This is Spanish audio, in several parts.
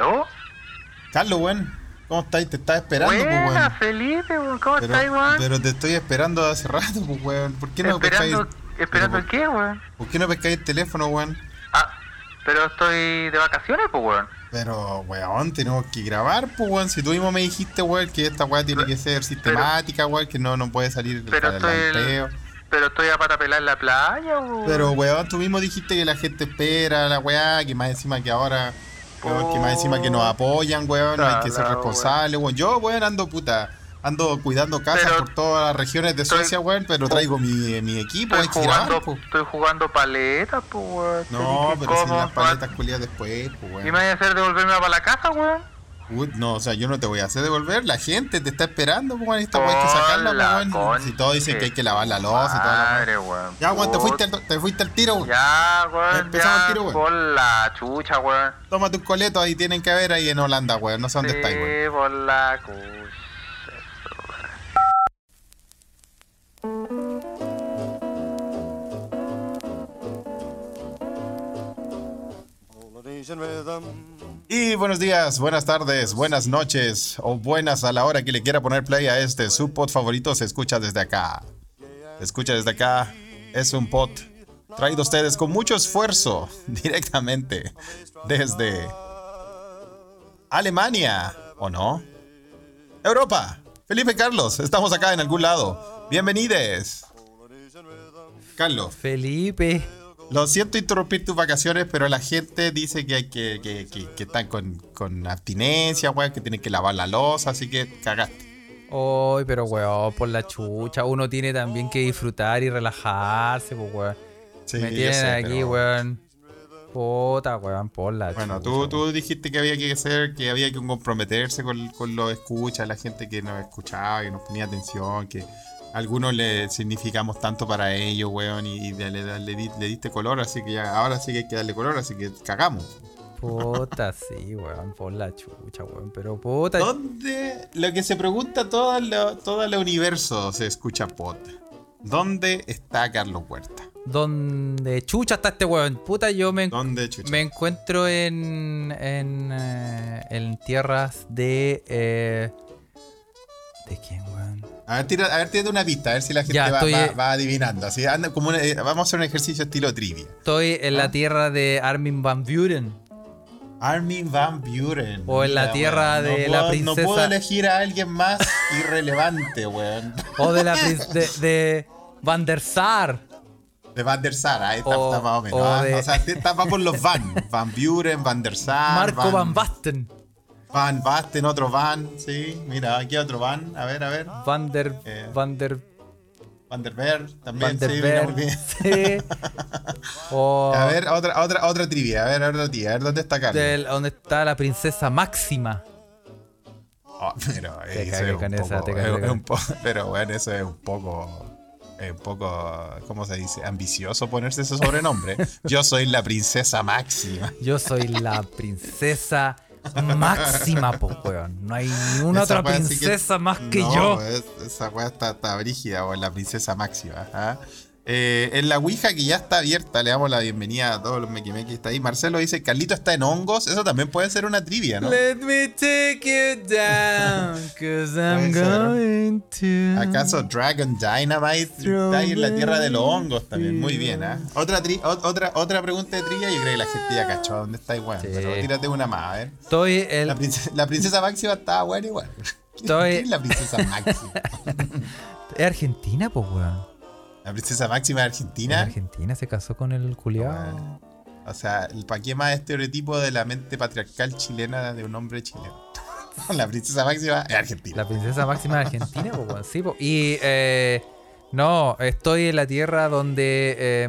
¿Aló? Carlos, weón. ¿Cómo estáis? Te estaba esperando, pues, Buena, weón. Felipe, weón. ¿Cómo Pero, estás, weón? pero te estoy esperando hace rato, pues, weón. ¿Por qué no pescáis? Esperando, ¿esperando pero, el qué, weón? ¿Por qué no pescáis el teléfono, weón? Ah, pero estoy de vacaciones, pues, weón. Pero, weón, tenemos que grabar, pues, weón. Si tú mismo me dijiste, weón, que esta weá tiene que ser sistemática, weón, que no, no puede salir Pero estoy, el pero estoy a para pelar la playa, weón. Pero, weón, tú mismo dijiste que la gente espera la weá, que más encima que ahora, weón, que más encima que nos apoyan, weón, hay que ser responsables, weón. Yo, weón, ando puta, ando cuidando casas Pero por todas las regiones de estoy- Suecia, weón, pero traigo mi, mi equipo, estoy jugando, po. estoy jugando paletas, pues, weón. No, pero si ¿cómo, las paletas culiadas después, pues, ¿Y weón. me vas a hacer devolverme para la casa, weón? Uy, no, o sea, yo no te voy a hacer devolver, la gente te está esperando, pues, weón, esta weá hay que sacarla, pues, weón. Si todos dicen que hay que lavar la Sí, loza y toda la weón. Ya, weón, te fuiste, al, te fuiste al tiro, weón. Ya, weón. Empezamos ya, el tiro, weón. Por la chucha, weón. Tómate un coleto, ahí tienen que ver ahí en Holanda, weón. No sé dónde estáis, weón. Sí, por la cucha. Y buenos días, buenas tardes, buenas noches o buenas a la hora que le quiera poner play a este. Su pod favorito se escucha desde acá. Se escucha desde acá. Es un pod traído a ustedes con mucho esfuerzo directamente desde Alemania, ¿o no? Europa. Felipe Carlos, estamos acá en algún lado. Bienvenides. Carlos. Felipe. Lo siento interrumpir tus vacaciones, pero la gente dice que hay que, que, que- que están con, con abstinencia, weón, que tienen que lavar la losa, así que cagaste. Ay, pero weón, por la chucha. Uno tiene también que disfrutar y relajarse, pues weón. Sí, Me tienen sé, aquí, pero- weón. Puta, weón, por la Bueno, chucha. tú, tú dijiste que había que hacer, que había que comprometerse con, con los escuchas, la gente que nos escuchaba, que nos ponía atención, que algunos le significamos tanto para ellos, weón, y, y le, le- le di- le diste color, así que ya, ahora sí que hay que darle color, así que cagamos. Puta, sí, weón, por la chucha, weón. Pero puta. ¿Dónde? Lo que se pregunta todo el, todo el universo se escucha pot. ¿Dónde está Carlos Huerta? ¿Dónde chucha está este weón? Puta, yo me, ¿Dónde chucha? me encuentro en. en. eh, en tierras de. eh, ¿De quién? A ver, tira, a ver, tírate una pista, a ver si la gente Ya, va, estoy, va- eh, va adivinando. Así, anda como una- eh, vamos a hacer un ejercicio estilo trivia. Estoy en ¿Ah? la tierra de Armin Van Buren. Armin Van Buren. O en la tierra weón, de no la puedo- princesa- No puedo elegir a alguien más irrelevante, weón. O de la de, de Van der Sar. De Van der Sar, ahí está, O- está más o menos. o ¿ah? de- O sea, está va por los Van. Van Buren, Van der Sar. Marco Van Basten. Van Basten, otro Van, sí. Mira, aquí otro Van. A ver, a ver. Van der. Eh, Van der. Van der Beer también, Van der sí, Beer. bien. Sí. A ver, otra, otra, otra trivia. A ver, otra tía. A ver, ¿dónde está Carlos? del- donde está la princesa Máxima. Oh, pero Te eso cagué es un poco- te es- un Pero bueno, eso es un poco... Es un poco, ¿cómo se dice? Ambicioso ponerse ese sobrenombre. Yo soy la princesa máxima. Yo soy la princesa máxima, pues, weón. No hay ninguna Esa otra que- princesa más que No, yo. es- esa weá está, está brígida, o la princesa máxima. ¿ah? Eh, en la Ouija que ya está abierta, le damos la bienvenida a todos los mequimequis que está ahí. Marcelo dice, Carlito está en hongos. Eso también puede ser una trivia, ¿no? Let me take you down, cause I'm going to. ¿Acaso Dragon Dynamite está ahí en la tierra de los hongos también? Muy bien, ¿ah? Otra, tri- o- otra, otra pregunta de trivia, yo creo que la gente ya cachó dónde está igual. Sí. Pero tírate una más, a ver. Estoy el. La, prince- la princesa máxima estaba buena igual. Estoy- ¿Quién es la princesa máxima? Es Argentina, pues, weón. ¿La princesa máxima de En Argentina? Argentina se casó con el culiao. Bueno, O sea, ¿para qué más estereotipo de la mente patriarcal chilena de un hombre chileno? la princesa máxima es argentina. La princesa máxima de Argentina, pues. Sí, po. Y. Eh, no, estoy en la tierra donde eh,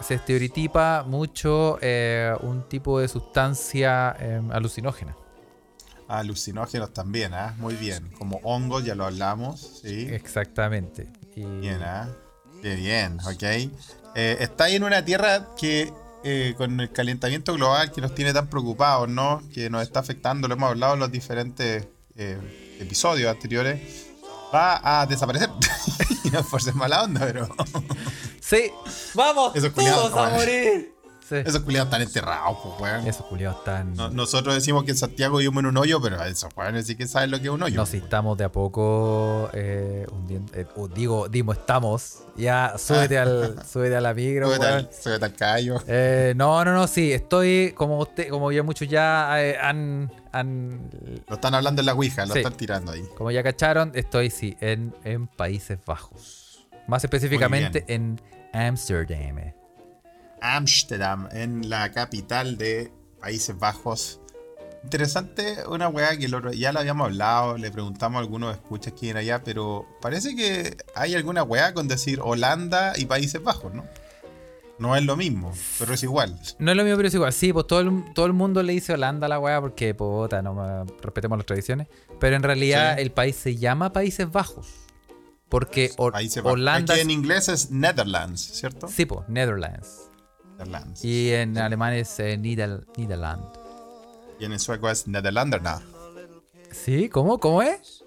se estereotipa mucho eh, un tipo de sustancia eh, alucinógena. Alucinógenos también, ¿ah? Muy bien. Como hongos, ya lo hablamos, ¿sí? Exactamente. Y Bien, ¿ah? Qué bien, ok. Eh, está ahí en una tierra que eh, con el calentamiento global que nos tiene tan preocupados, ¿no? Que nos está afectando, lo hemos hablado en los diferentes eh, episodios anteriores, va a desaparecer. y no es ser mala onda, pero Sí, vamos Esos todos culiados, a morir. Sí. Esos culiados están enterrados, pues, weón. Esos culiados están. No- nosotros decimos que en Santiago vivimos en un hoyo, pero esos weones sí que saben lo que es un hoyo. No, si estamos de a poco eh, hundiendo. eh, digo, Dimo, estamos. Ya, súbete, al, súbete a la micro, Súbete weón. al- súbete al callo. Eh, no, no, no, sí, estoy como usted, como ya muchos ya eh, han, han- Lo están hablando en la Ouija, lo Sí. están tirando ahí. como ya cacharon, estoy sí en, en Países Bajos. Más específicamente en Amsterdam. Amsterdam, en la capital de Países Bajos. Interesante, una weá que ya lo habíamos hablado, le preguntamos a algunos escuchas quién era allá, pero parece que hay alguna weá con decir Holanda y Países Bajos, ¿no? No es lo mismo, pero es igual. No es lo mismo, pero es igual. Sí, pues todo el, todo el mundo le dice Holanda a la weá porque, puta, no respetemos las tradiciones. Pero en realidad Sí. el país se llama Países Bajos. Porque Ho- Países Bajos. Holanda. Aquí en inglés es Netherlands, ¿cierto? Sí, pues, Netherlands. Netherlands. Y en alemán es eh, Nieder- Niederland. Y en sueco es Nederlanderna. ¿Sí? ¿Cómo? ¿Cómo es?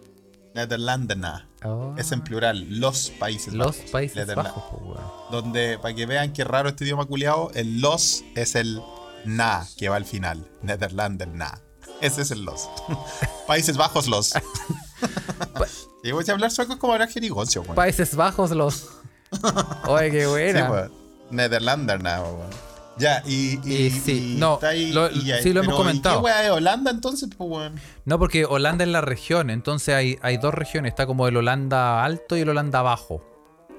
Nederlanderna. Oh, Es en plural, los Países los Bajos. Países Bajos, weón. Donde, para que vean qué raro este idioma culiado, el los es el na que va al final. Netherlander na. Ese es el los. Países Bajos los. y voy a hablar sueco como hablar jerigoncio. Países Bajos los. Oye, qué Sí, buena. weón. Netherlander na, weón. Ya, y, y, Y sí, no, está ahí- lo- y ya, sí lo hemos comentado. ¿Y qué weá de Holanda entonces, pues, weón? No, porque Holanda es la región, entonces hay, hay dos regiones. Está como el Holanda alto y el Holanda bajo.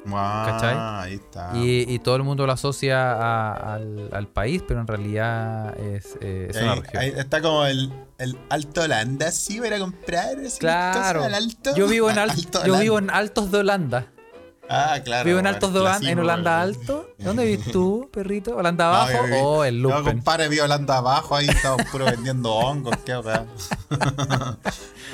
Ah, ¿Cachai? ahí está. Y, y todo el mundo lo asocia a- al, al país, pero en realidad es, eh, es Y una ahí- región. ahí está como el, el Alto Holanda, sí, para comprar. Claro. al alto. Yo vivo en, al- Alto yo vivo en Altos de Holanda. Ah, claro. vivo en Altos de Holanda, en clasismo, Holanda weón. Alto. ¿Dónde vives tú, perrito? ¿Holanda No, abajo yo vi- o el No, Lumpen? compadre, vi Holanda abajo, ahí estamos puro vendiendo hongos, qué weá.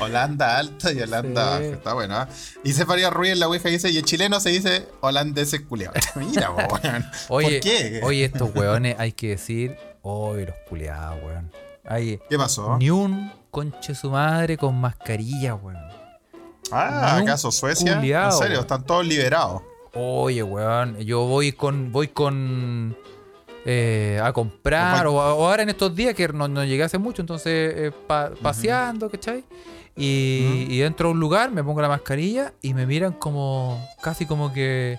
Holanda alto y Holanda Sí. abajo, está bueno, ¿ah? Dice Faría Ruiz en la Ouija, dice, y en chileno se dice holandeses culiados. Mira, weón. Oye, ¿Por qué? oye, estos weones hay que decir, oye, los culiados, weón. ¿Qué pasó? ni un conche su madre con mascarilla, weón. Ah, ¿acaso Suecia? culiao, en serio, están todos liberados. Oye, weón, yo voy con, voy con eh, a comprar, o, o ahora en estos días que no, no llegué hace mucho, entonces eh, pa- paseando, ¿cachai? Y, y entro a un lugar, me pongo la mascarilla y me miran como, casi como que...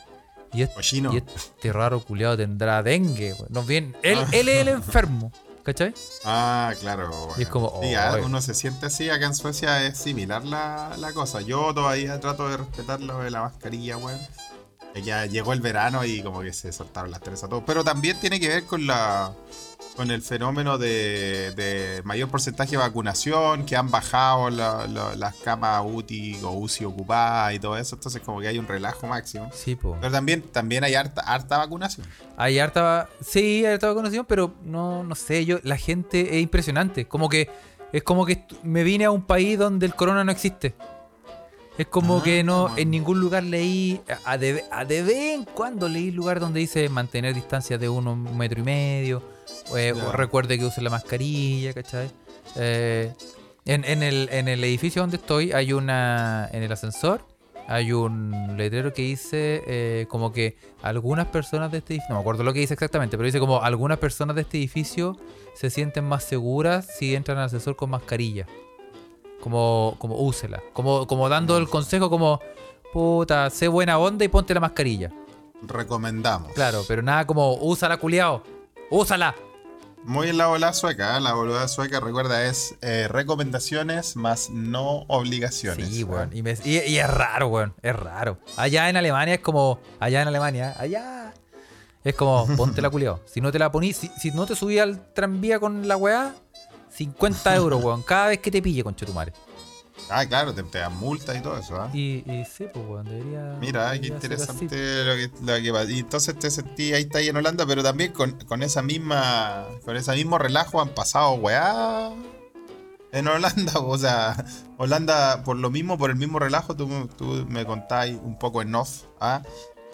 Y, es- Cochino. y este raro culiado tendrá dengue, weón. No, bien, él, él es el enfermo, ¿cachai? Ah, claro. bueno. Y es como, Sí, oh, uno se siente así, acá en Suecia es similar la, la cosa. Yo todavía trato de respetar lo de la mascarilla, weón. Ya llegó el verano y como que se soltaron las tres a todos. Pero también tiene que ver con la con el fenómeno de, de mayor porcentaje de vacunación, que han bajado la- la- las camas UTI o UCI ocupadas y todo eso. Entonces como que hay un relajo máximo. Sí, po. Pero también, también hay harta, harta vacunación. Hay harta. Sí, hay harta vacunación, pero no, no sé, yo, la gente es impresionante. Como que. Es como que me vine a un país donde el corona no existe. Es como Ah, que no, man. en ningún lugar leí, a de, a de vez en cuando leí lugar donde dice mantener distancia de uno, un metro y medio, eh, o recuerde que use la mascarilla, ¿cachai? Eh, en, en el, en el edificio donde estoy hay una, en el ascensor, hay un letrero que dice eh, como que algunas personas de este edificio, no me acuerdo lo que dice exactamente, pero dice como algunas personas de este edificio se sienten más seguras si entran al ascensor con mascarilla. Como, como úsela. Como, como dando el consejo como, puta, sé buena onda y ponte la mascarilla. Recomendamos. Claro, pero nada como, úsala, culiao. Úsala. Muy en la bola sueca, ¿eh? la bola sueca, recuerda, es eh, recomendaciones más no obligaciones. Sí, ¿eh? weón. Y, me- y- y es raro, weón. Es raro. Allá en Alemania es como. Allá en Alemania, allá. Es como, ponte la culiao. Si no te la ponís, si, si no te subí al tranvía con la weá, 50 euros, weón. Cada vez que te pille, conchetumare. Ah, claro, te, te dan multas y todo eso. ¿ah? Y, y sí, pues, weón, debería. Mira, qué debería interesante lo que, lo que pasa. Y entonces te sentí ahí está ahí en Holanda, pero también con, con esa misma. Con ese mismo relajo han pasado weá. En Holanda, o sea, Holanda, por lo mismo, por el mismo relajo, tú, tú me contáis un poco en off, ¿ah?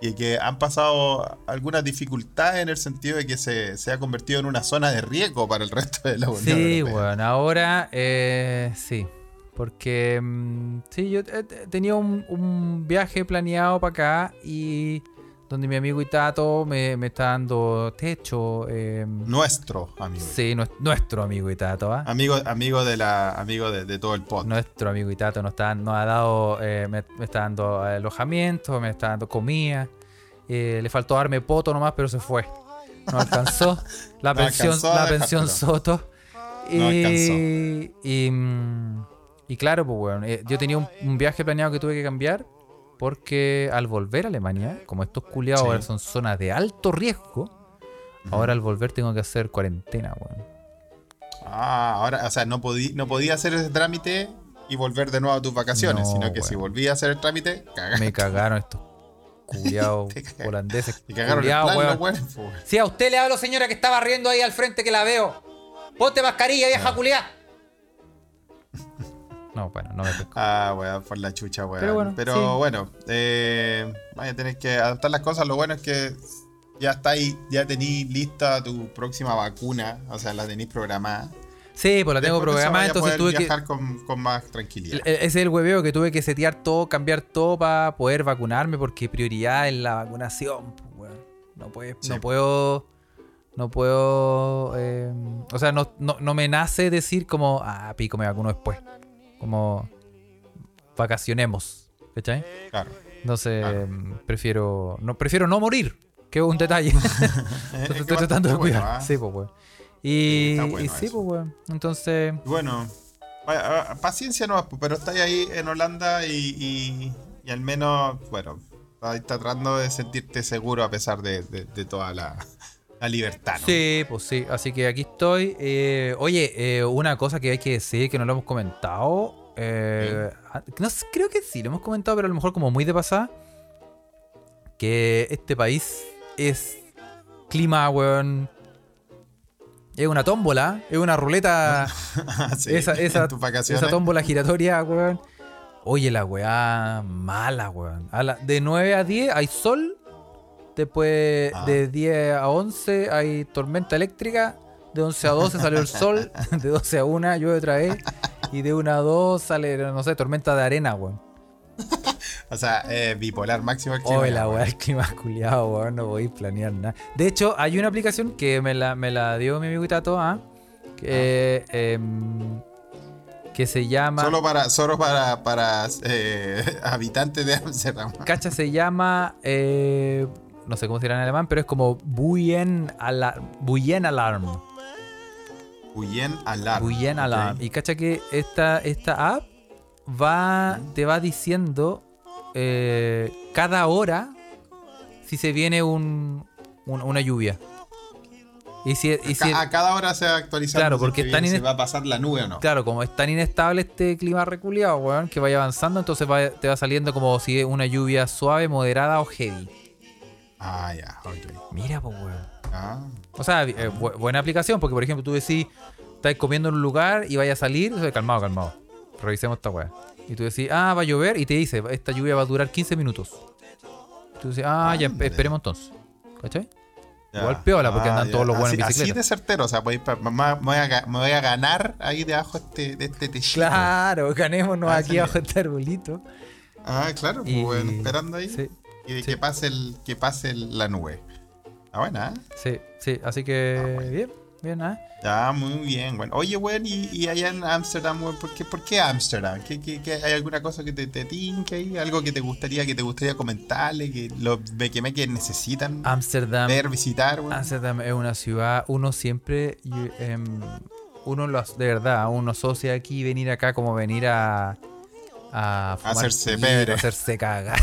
Y que han pasado algunas dificultades en el sentido de que se, se ha convertido en una zona de riesgo para el resto de la Unión Sí, Europea. weón, ahora eh, sí. Porque mm, sí, yo tenido un, un viaje planeado para acá y donde mi amigo Itato me, me está dando techo. eh, Nuestro amigo. sí, nues- nuestro amigo Itato, ¿ah? Amigo, amigo de la, amigo de, de todo el pod. Nuestro amigo Itato nos, está, nos ha dado, eh, me, me está dando alojamiento, me está dando comida. Eh, le faltó darme poto nomás, pero se fue. No alcanzó. La No pensión, alcanzó la pensión. Soto. Y, No alcanzó. y, mm, y claro, pues bueno, eh, yo tenía un, un viaje planeado que tuve que cambiar porque al volver a Alemania, como estos culiados Sí. ahora son zonas de alto riesgo, ahora al volver tengo que hacer cuarentena, weón. Ah, ahora, o sea, no, podí, no podía hacer ese trámite y volver de nuevo a tus vacaciones, No, sino que si volvía a hacer el trámite, cagaste. Me cagaron estos culiados holandeses. Y cagaron el culiados, plan, weón. weón. Sí, a usted le hablo, señora, que estaba riendo ahí al frente que la veo. Ponte mascarilla, vieja culiá. No, bueno, no me pesco. Ah, weón, por la chucha, weón. Pero Pero bueno, bueno, sí. eh, vaya a tener que adaptar las cosas. Lo bueno es que ya está ahí, ya tení lista tu próxima vacuna, o sea, la tenís programada. Sí, pues la tengo Después programada, entonces tuve que. viajar con, con más tranquilidad. E- Ese es el hueveo que tuve que setear todo, cambiar todo para poder vacunarme, porque prioridad es la vacunación. pues, weón. No, puede- Sí. no puedo. No puedo. eh, o sea, no, no, no me nace decir como. Ah, pico, me vacuno después. Como. Vacacionemos. ¿Cachai? Claro. Entonces, Claro. prefiero. No, prefiero no morir. Que es un detalle. Entonces, Es estoy tratando de bastante bueno, cuidar. ¿ah? Sí, pues, weón. Y, Está bueno y sí, pues, weón. Entonces. Bueno, paciencia no, pero estáis ahí en Holanda y, y, y al menos, bueno, estás tratando de sentirte seguro a pesar de, de- de toda la, la libertad, ¿no? Sí, pues sí. Así que aquí estoy. Eh, oye, eh, una cosa que hay que decir que no lo hemos comentado. eh, no sé, creo que sí, lo hemos comentado, pero a lo mejor como muy de pasada. Que este país es clima, weón. Es una tómbola, es una ruleta. Sí, esa, esa, esa tómbola giratoria, weón. Oye, la weá mala, weón. A la- de 9 a 10 hay sol. Después Ah. de 10 a 11 hay tormenta eléctrica. De 11 a 12 salió el sol. De 12 a 1 llueve otra vez. Y de 1 a 2 sale, no sé, tormenta de arena, weón. O sea, eh, bipolar máximo el clima, Oye, la weá, el clima culiado, weón. No voy a planear nada. De hecho, hay una aplicación que me la, me la dio mi amigo Itato, ¿ah? Que, em, que se llama. Solo para, solo para, para eh, habitantes de Amsterdam. Cacha se llama. eh, no sé cómo se dirá en alemán, pero es como Buyen, Ala- Buyen Alarm. Buyen Alarm. Buyen. Alarm. Y cacha que esta, esta app va, te va diciendo eh, cada hora si se viene un, un- una lluvia. Y si, y si- a cada hora se va actualizando Claro, si porque ine- se va a pasar la nube o no. claro, como es tan inestable este clima reculeado, weón, que vaya avanzando, entonces va- te va saliendo como si es una lluvia suave, moderada o heavy. Ah, ya, ok. Mira, pues, weón. Ah, O sea, eh, bu- buena aplicación, porque por ejemplo tú decís, estás comiendo en un lugar y vaya a salir, o sea, calmado, calmado. Revisemos esta weá. Y tú decís, ah, va a llover, y te dice, esta lluvia va a durar 15 minutos. Tú dices, ah, ya, Ándale. esperemos entonces. ¿Cachai? ya. Igual piola, porque andan todos los buenos en así, así bicicleta. de certero, o sea, voy pa- me, me voy a, ga- me voy a ganar ahí debajo este, de este techito. Claro, ganémonos Ah, aquí sí. abajo de este arbolito. Ah, claro, pues Y- bueno, esperando ahí. Sí, y de sí. que pase el, que pase el- la nube. Ah, buena, ¿eh? sí, sí. Así que, Ah, bueno. bien, bien, ¿ah? Ya, muy bien, bueno. Oye, weón, y, y allá en Ámsterdam, weón, ¿por qué, por qué Ámsterdam? ¿Qué, qué, qué- hay alguna cosa que te, te tinque ahí? ¿Algo que te gustaría, que te gustaría comentarle? Que los que necesitan Amsterdam. ver, visitar, weón. Amsterdam es una ciudad, uno siempre, em, uno lo, de verdad, uno asocia aquí venir acá como venir a, a fumar Hacerse pebre. hacerse cagar.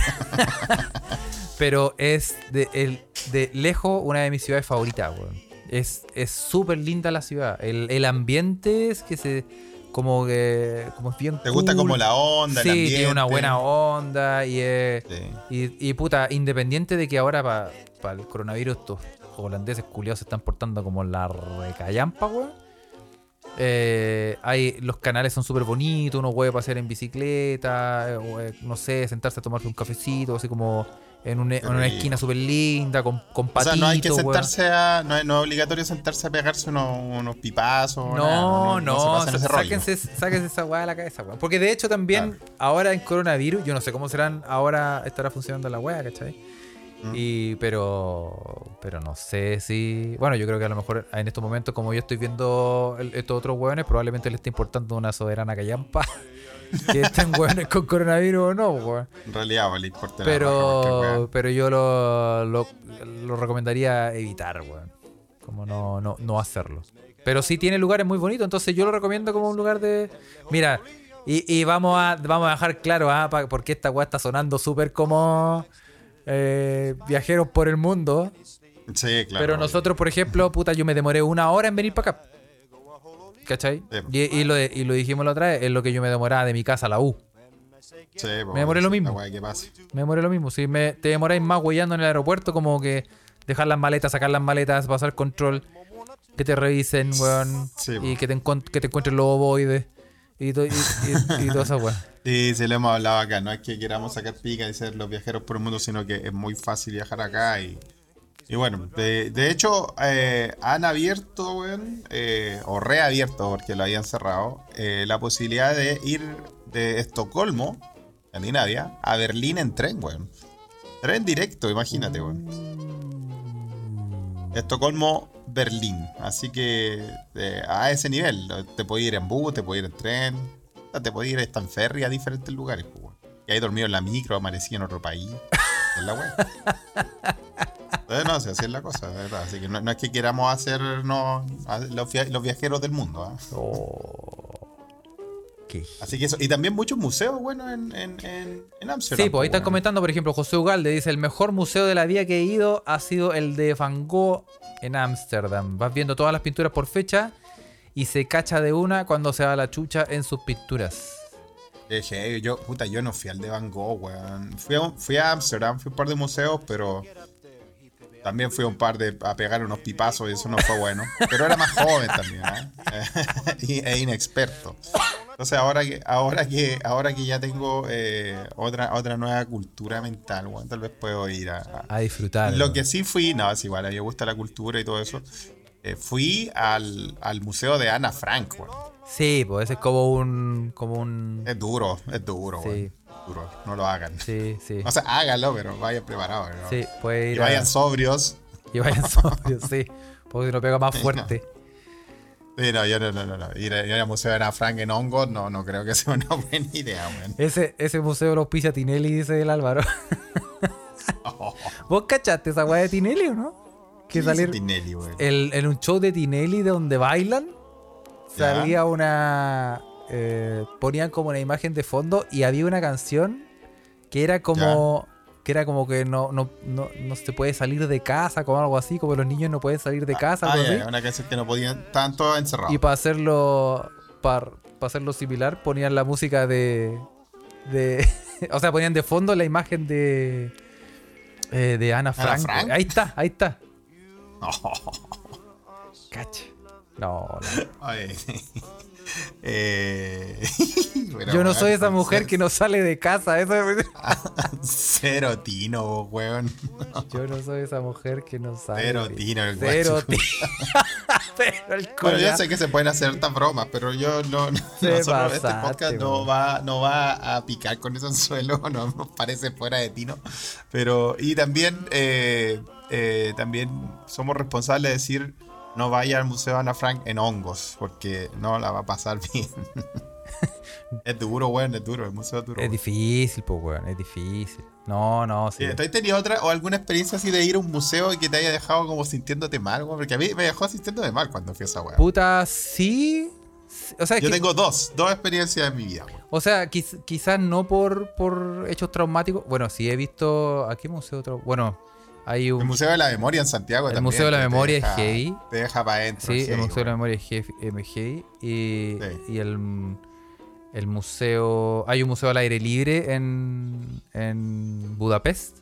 Pero es de, el, de lejos una de mis ciudades favoritas, weón. Es es súper linda la ciudad. El, el ambiente es que se. Como que. Como es bien. ¿Te gusta como la onda, Sí, el ambiente? tiene una buena onda y es. Sí. Y, y, puta, independiente de que ahora para el coronavirus estos holandeses culiados se están portando como la recallampa, weón. Eh, hay, los canales son súper bonitos, uno puede pasear en bicicleta, eh, o, eh, no sé, sentarse a tomarse un cafecito, así como en, un- en una esquina súper linda, con, con O patitos, sea, no hay que a. No es, no es obligatorio sentarse a pegarse unos, unos pipazos. nada, No, no, se rollo. sáquense, sáquense esa weá de la cabeza. Porque de hecho también, ahora en coronavirus, yo no sé cómo serán, ahora estará funcionando la weá, ¿cachai? Mm. Y, pero, pero no sé si. Bueno, yo creo que a lo mejor en estos momentos, como yo estoy viendo el- estos otros hueones, probablemente le esté importando una soberana callampa. que estén hueones con coronavirus o no, weón. En realidad, pues, le importa Pero, pero yo lo, lo, lo recomendaría evitar, weón. Como no, no, no hacerlo. Pero sí tiene lugares muy bonitos, entonces yo lo recomiendo como un lugar de. Mira, y, y vamos a vamos a dejar claro, ah, porque esta weá está sonando súper como eh, viajeros por el mundo. Sí, claro. pero nosotros, por ejemplo, puta, yo me demoré una hora en venir para acá. ¿Cachai? Sí. Y, y lo, y lo dijimos la otra vez, es lo que yo me demoraba de mi casa a la U. Sí, me demoré lo mismo. que pasa. Me demoré lo mismo. Si me, te demoráis más huellando en el aeropuerto, como que dejar las maletas, sacar las maletas, pasar control, que te revisen, weón. Sí, y que te, que te encuentres los ovoides. Y, to- y, y, y toda esa weón. Sí, sí, lo hemos hablado acá. No es que queramos sacar pica y ser los viajeros por el mundo, sino que es muy fácil viajar acá. Y, y bueno, de, de hecho, eh, han abierto, weón, eh, o reabierto, porque lo habían cerrado, eh, la posibilidad de ir de Estocolmo, Escandinavia, a Berlín en tren, weón. Tren directo, imagínate, weón. Estocolmo, Berlín. Así que eh, a ese nivel, te puedes ir en bus, te puedes ir en tren, te puedes ir hasta en ferry a diferentes lugares. pues. Y ahí dormido en la micro, amanecí en otro país. Es la weá. Entonces, no sé, así es la cosa, verdad. Así que no, es que queramos hacer no, a- los, via- los viajeros del mundo. Oh. Qué Así que eso. Y también muchos museos, bueno, en, en, en, en Amsterdam. Sí, pues ahí están weón. comentando, por ejemplo, José Ugalde dice, el mejor museo de la vida que he ido ha sido el de Van Gogh en Ámsterdam. Vas viendo todas las pinturas por fecha y se cacha de una cuando se va la chucha en sus pinturas. Yo, puta, yo no fui al de Van Gogh, weón. Fui a, fui a Amsterdam, fui a un par de museos, pero también fui a un par de a pegar unos pipazos y eso no fue bueno. Pero era más joven también, ¿eh? e inexperto. Entonces ahora que, ahora que, ahora que ya tengo eh, otra, otra nueva cultura mental, tal vez puedo ir a, a- A disfrutar. Lo que sí fui, no, es igual, a mí me gusta la cultura y todo eso. eh, fui al, al museo de Ana Frank, weón. Sí, pues ese es como un... Como un... Es duro, es duro, Sí. No lo hagan. Sí, sí. O sea, hágalo, pero vayan preparados. ¿no? Sí, puede Y ir a- vayan sobrios. Y vayan sobrios, sí. Porque si no pega más fuerte. Sí, no, yo no, no, no, no. Ir, a- ir al Museo de Ana Frank en hongos, no, no creo que sea una buena idea, weón. Ese, ese museo lo auspicia Tinelli, dice el Álvaro. ¿Vos cachaste esa weá de Tinelli o no? Que ¿Qué dice salir Tinelli, el- en un show de Tinelli de donde bailan, Ya. salía una... eh, ponían como una imagen de fondo y había una canción que era como... Que era como que no, no, no, no se puede salir de casa, como algo así, como los niños no pueden salir de casa, Ah, algo así. ya, una canción que no podían, todos encerrados. Y para hacerlo para hacerlo similar ponían la música de de o sea, ponían de fondo la imagen de eh, de Ana Frank. Frank? Ahí está, ahí está. Cacha. No, no. Ay. Eh, Yo no soy esa mujer cer- que no sale de casa. Eso es- Cero tino, weón. Yo no soy esa mujer que no sale. Cero tino, el Cero tino. Pero el Bueno, yo sé que se pueden hacer estas bromas, pero yo no. no- nosotros, este podcast no weón. va, no va a picar con ese anzuelo, no nos parece fuera de tino. Pero, y también, eh, eh, también somos responsables de decir no vaya al Museo Ana Frank en hongos, porque no la va a pasar bien. es duro, weón, es duro, el museo es duro. Es weón. difícil, pues, weón. Es difícil. No, no, sí. Sí, ¿Tú has tenido otra o alguna experiencia así de ir a un museo y que te haya dejado como sintiéndote mal, weón? Porque a mí me dejó sintiéndome mal cuando fui a esa weá. Puta, sí. O sea, Yo que- tengo dos, dos experiencias en mi vida, weón. O sea, quiz- quizás no por, por hechos traumáticos. Bueno, sí he visto. ¿A qué museo? Bueno, hay El un. Museo de la Memoria en Santiago El también. Museo de la Memoria es heavy. Te deja para adentro. Sí, el heavy, Museo de la. Memoria es heavy- es heavy, Y, Sí. y el, el museo. Hay un museo al aire libre en, en Budapest.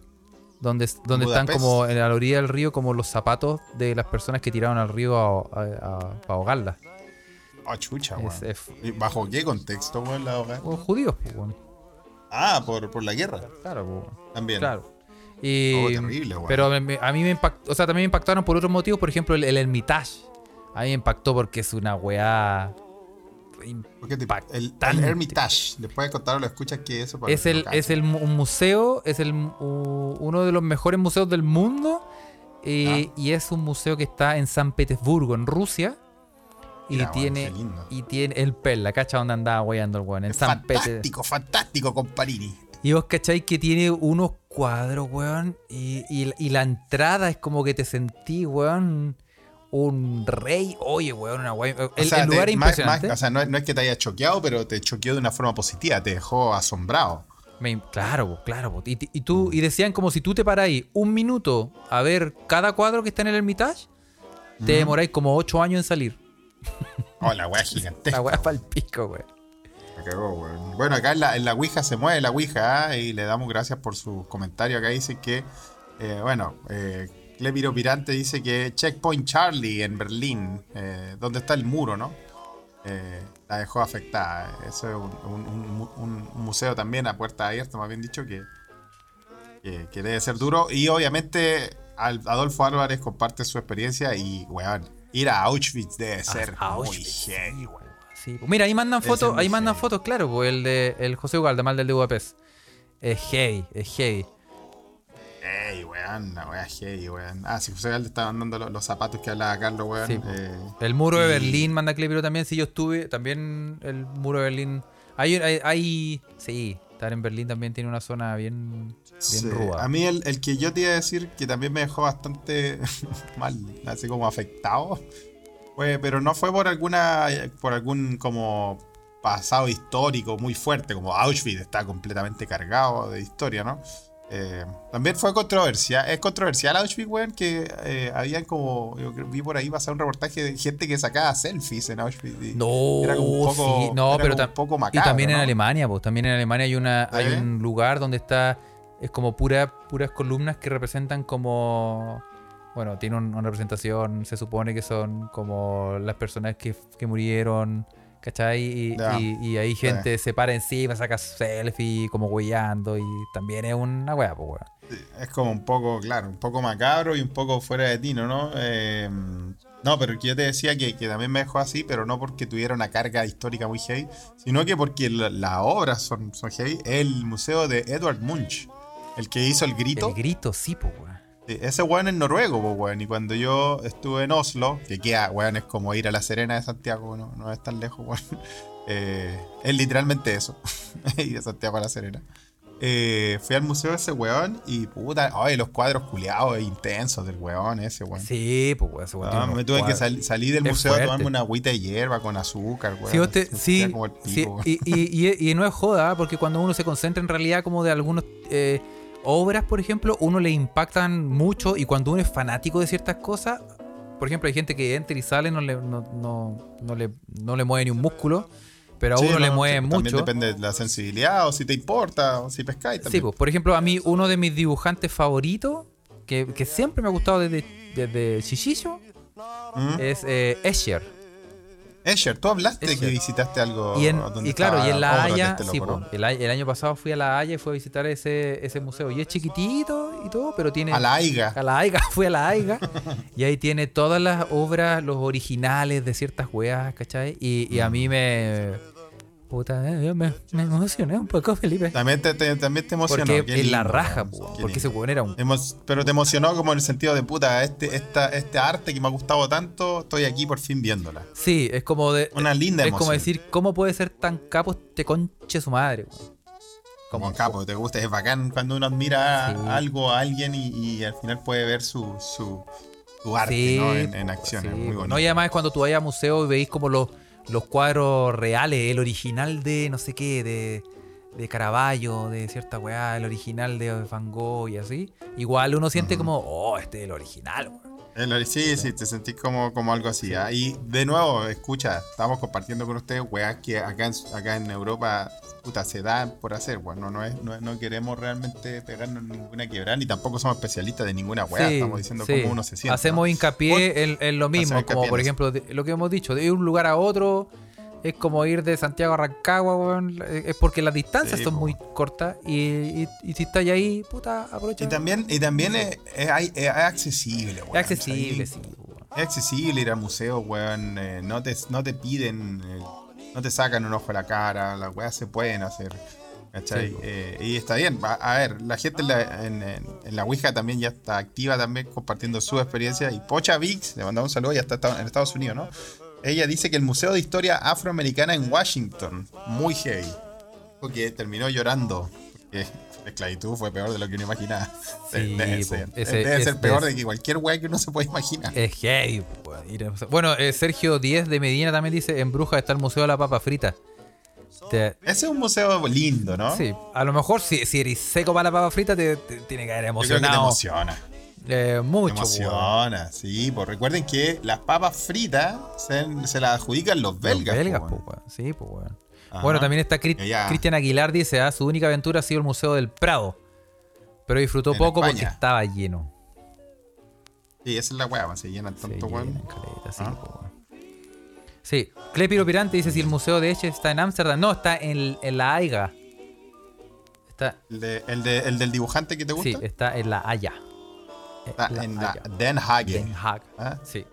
Donde, donde están como en la orilla del río, como los zapatos de las personas que tiraron al río a, a- a- para ahogarlas. Ah, chucha, weón. es- ¿Y ¿Bajo qué contexto, weón, la judíos, pues. Ah, por, por la guerra. Claro, pues. También. Claro. Y, Oh, terrible, weón. pero me- me- a mí me impactó, o sea, también me impactaron por otros motivos, por ejemplo, el, el Hermitage. A mí me impactó porque es una weá ¿Por qué te- el, el impactante. Hermitage. Después de contarlo, lo escuchas que eso. para Es el, es el un museo, es el uno de los mejores museos del mundo. eh, Y es un museo que está en San Petersburgo, en Rusia. Y Mira, tiene. lindo. Y tiene el Perla, ¿cacha? Donde andaba weyando el weón. En Es San Petersburgo. fantástico, fantástico, comparini. Y vos cacháis que tiene unos cuadros, weón. Y, y- y la entrada es como que te sentí, weón. Un rey. Oye, weón, una weón. El, O sea, el lugar te- es impresionante. más- o sea, no, es- no es que te haya choqueado, pero te choqueó de una forma positiva, te dejó asombrado. Me- claro, claro. Y, y tú, y decían como si tú te paráis un minuto a ver cada cuadro que está en el Hermitage, te demoráis como ocho años en salir. Oh, la weá gigantesca. La weá para el pico, weón. Me cagó, weón. Bueno, acá en la, en la Ouija se mueve la Ouija ¿ah? y le damos gracias por su comentario. Acá dice que, eh, bueno, eh, Clepiro Pirante dice que Checkpoint Charlie en Berlín, eh, donde está el muro, ¿no? Eh, la dejó afectada. Eso es un, un- un- un- un museo también a puerta abierta, más bien dicho, que, que, que debe ser duro. Y obviamente Adolfo Álvarez comparte su experiencia y, weón, ir a Auschwitz debe ser A muy heavy, weón. Sí. Mira, ahí mandan fotos, ahí mandan fotos, claro, pues el de el José Ugalda, mal del de Budapest. Es heavy, es heavy. Ey, weón, la weá heavy, weón. Ah, si José Galde estaba mandando los, los zapatos que hablaba Carlos, weón. Sí, eh, El muro de Y- Berlín manda Clepiro también. Si yo estuve, también el muro de Berlín. Hay, hay, hay- sí, estar en Berlín también tiene una zona bien, bien sí. ruda. A mí el, el que yo te iba a decir que también me dejó bastante mal, así como afectado. Fue, pero no fue por alguna, por algún como pasado histórico muy fuerte, como Auschwitz está completamente cargado de historia, ¿no? Eh, también fue controversia, es controversial Auschwitz, weón, que eh, habían como, yo vi por ahí pasar un reportaje de gente que sacaba selfies en Auschwitz. y- No, era como un poco, sí, no, pero un poco y macabro, también en ¿no? Alemania, pues también en Alemania hay una hay ¿Sí? un lugar donde está es como pura puras columnas que representan como bueno, tiene un- una representación, se supone que son como las personas que, que murieron, ¿cachai? Y, y- y ahí gente se para encima, saca selfie como huellando y también es una wea, pues weón. Es como un poco, claro, un poco macabro y un poco fuera de tino, ¿no? Eh, no, pero yo te decía que, que también me dejó así, pero no porque tuviera una carga histórica muy heavy, sino que porque la- las obras son, son heavy. El museo de Edward Munch, el que hizo el grito. El grito, sí, pues weón. Sí, Ese weón es noruego, pues weón. Y cuando yo estuve en Oslo, que queda, weón, es como ir a la Serena de Santiago, no, no es tan lejos, weón. Eh, es literalmente eso. ir a Santiago a la Serena. Eh, fui al museo de ese weón y puta, ay, los cuadros culeados e intensos del weón ese, weón. Sí, pues weón, ese weón Ah, me tuve que sal- salir del Es museo a fuerte. tomarme una agüita de hierba con azúcar, weón. Sí, sentía sí, como el sí, pico, weón. y, y- y- y no es joda, porque cuando uno se concentra en realidad como de algunas eh, obras, por ejemplo, uno le impactan mucho y cuando uno es fanático de ciertas cosas, por ejemplo, hay gente que entra y sale, no le, no, no, no le, no le mueve ni un músculo, pero a Sí, uno le mueve sí, También mucho. depende de la sensibilidad o si te importa o si pescáis Sí, también. pues, por ejemplo, a mí uno de mis dibujantes favoritos, que, que siempre me ha gustado desde, desde Chichillo, ¿Mm? es eh, Escher. Escher, tú hablaste de que Escher. visitaste algo Y, en- donde y claro, y en La Haya, este sí, el, año pasado fui a La Haya y fui a visitar ese, ese museo. Y es chiquitito y todo, pero tiene... A la Aiga. A la Aiga, fui a la Aiga. y ahí tiene todas las obras, los originales de ciertas weas, ¿cachai? Y, y a mí me... Puta, eh, yo me, me emocioné un poco, Felipe. También te, te- también te emocionó. Porque en la raja, porque ese weón era un... Emo- Pero te emocionó como en el sentido de puta, este, esta, este arte que me ha gustado tanto, estoy aquí por fin viéndola. Sí, es como de... Una linda es emoción. como decir, ¿cómo puede ser tan capo este conche su madre? weón? Como capo, te gusta, es bacán cuando uno admira Sí. algo a alguien y, y al final puede ver su, su, su arte Sí, ¿no? en, en acción. sí, es muy bonito. No, y además cuando tú vayas a museo y veis como los, los cuadros reales, el original de no sé qué, de, de Caravaggio, de cierta weá, el original de Van Gogh y así, igual uno siente como, oh, este es el original. El sí, sí, te sentís como, como algo así. ¿ah? Y de nuevo, escucha, estamos compartiendo con ustedes weas que acá en, acá en Europa puta, se dan por hacer. Bueno, no, es, no, no queremos realmente pegarnos ninguna quebrada, ni tampoco somos especialistas de ninguna wea. Sí, estamos diciendo sí. cómo uno se siente. Hacemos hincapié en, en lo mismo, como por ejemplo de- lo que hemos dicho, de ir de un lugar a otro. Es como ir de Santiago a Rancagua, weón. Es porque las distancias Sí, son po. muy cortas. Y, y- y si estáis ahí, puta, aprovecha. Y también, y también es, es- es accesible, weón. es accesible, sí, weón. Es accesible ir al museo, weón. eh, no, te, no te piden eh, no te sacan un ojo de la cara, las weas se pueden hacer. ¿Cachai? Sí. Eh, y está bien. Va- A ver, la gente en la, en, en- en la Ouija también ya está activa también compartiendo su experiencia. Y Pocha Vix, le mandamos un saludo, ya está en Estados Unidos, ¿no? Ella dice que el Museo de Historia Afroamericana en Washington, muy heavy. Porque terminó llorando. Porque la esclavitud fue peor de lo que uno imaginaba. Sí, debe ser, Ese- debe ser es- peor es- de que cualquier wea que uno se puede imaginar. Es heavy, Bueno, eh, Sergio 10 de Medina también dice: En Brujas está el Museo de la Papa Frita. Te- Ese es un museo lindo, ¿no? Sí, a lo mejor si, si eres seco para la papa frita, te, te tiene que haber Yo creo que te emocionado. emociona. Eh, mucho, emociona, sí. Pues recuerden que las papas fritas se, se las adjudican los Los belgas. belgas, po, po, weón. weón. Sí, pues. Bueno, también está Cri- Cristian Aguilar, dice, ah, su única aventura ha sido el Museo del Prado. Pero disfrutó En poco porque estaba lleno. Sí, esa es la weá, se llenan Se tanto, Ah. weón. Sí, Clepiro Pirante dice si el Museo de Eche está en Ámsterdam. No, está en, en La Haiga. Está, El, de- el, de- el del dibujante que te gusta. sí, está en La Haya. Está La en la. Den Hagen. Den. Ah, Sí.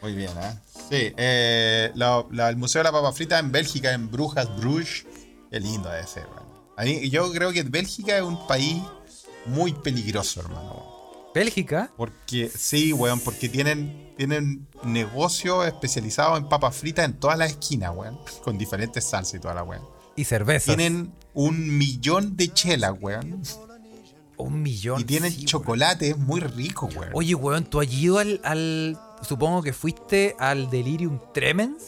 Muy bien, ¿eh? Sí, eh, la- la- el Museo de la Papa Frita en Bélgica, en Brujas, Bruges. Qué lindo debe ser. A mí- yo creo que Bélgica es un país muy peligroso, hermano. Bélgica. Porque, sí, weón, porque tienen, tienen negocios especializados en papas fritas en todas las esquinas, weón. Con diferentes salsas y toda la weón. Y cervezas. Tienen un millón de chelas, weón. Un millón. Y tienen sí, chocolate muy rico, weón. Oye, weón, ¿tú has ido al, al- Supongo que fuiste al Delirium Tremens?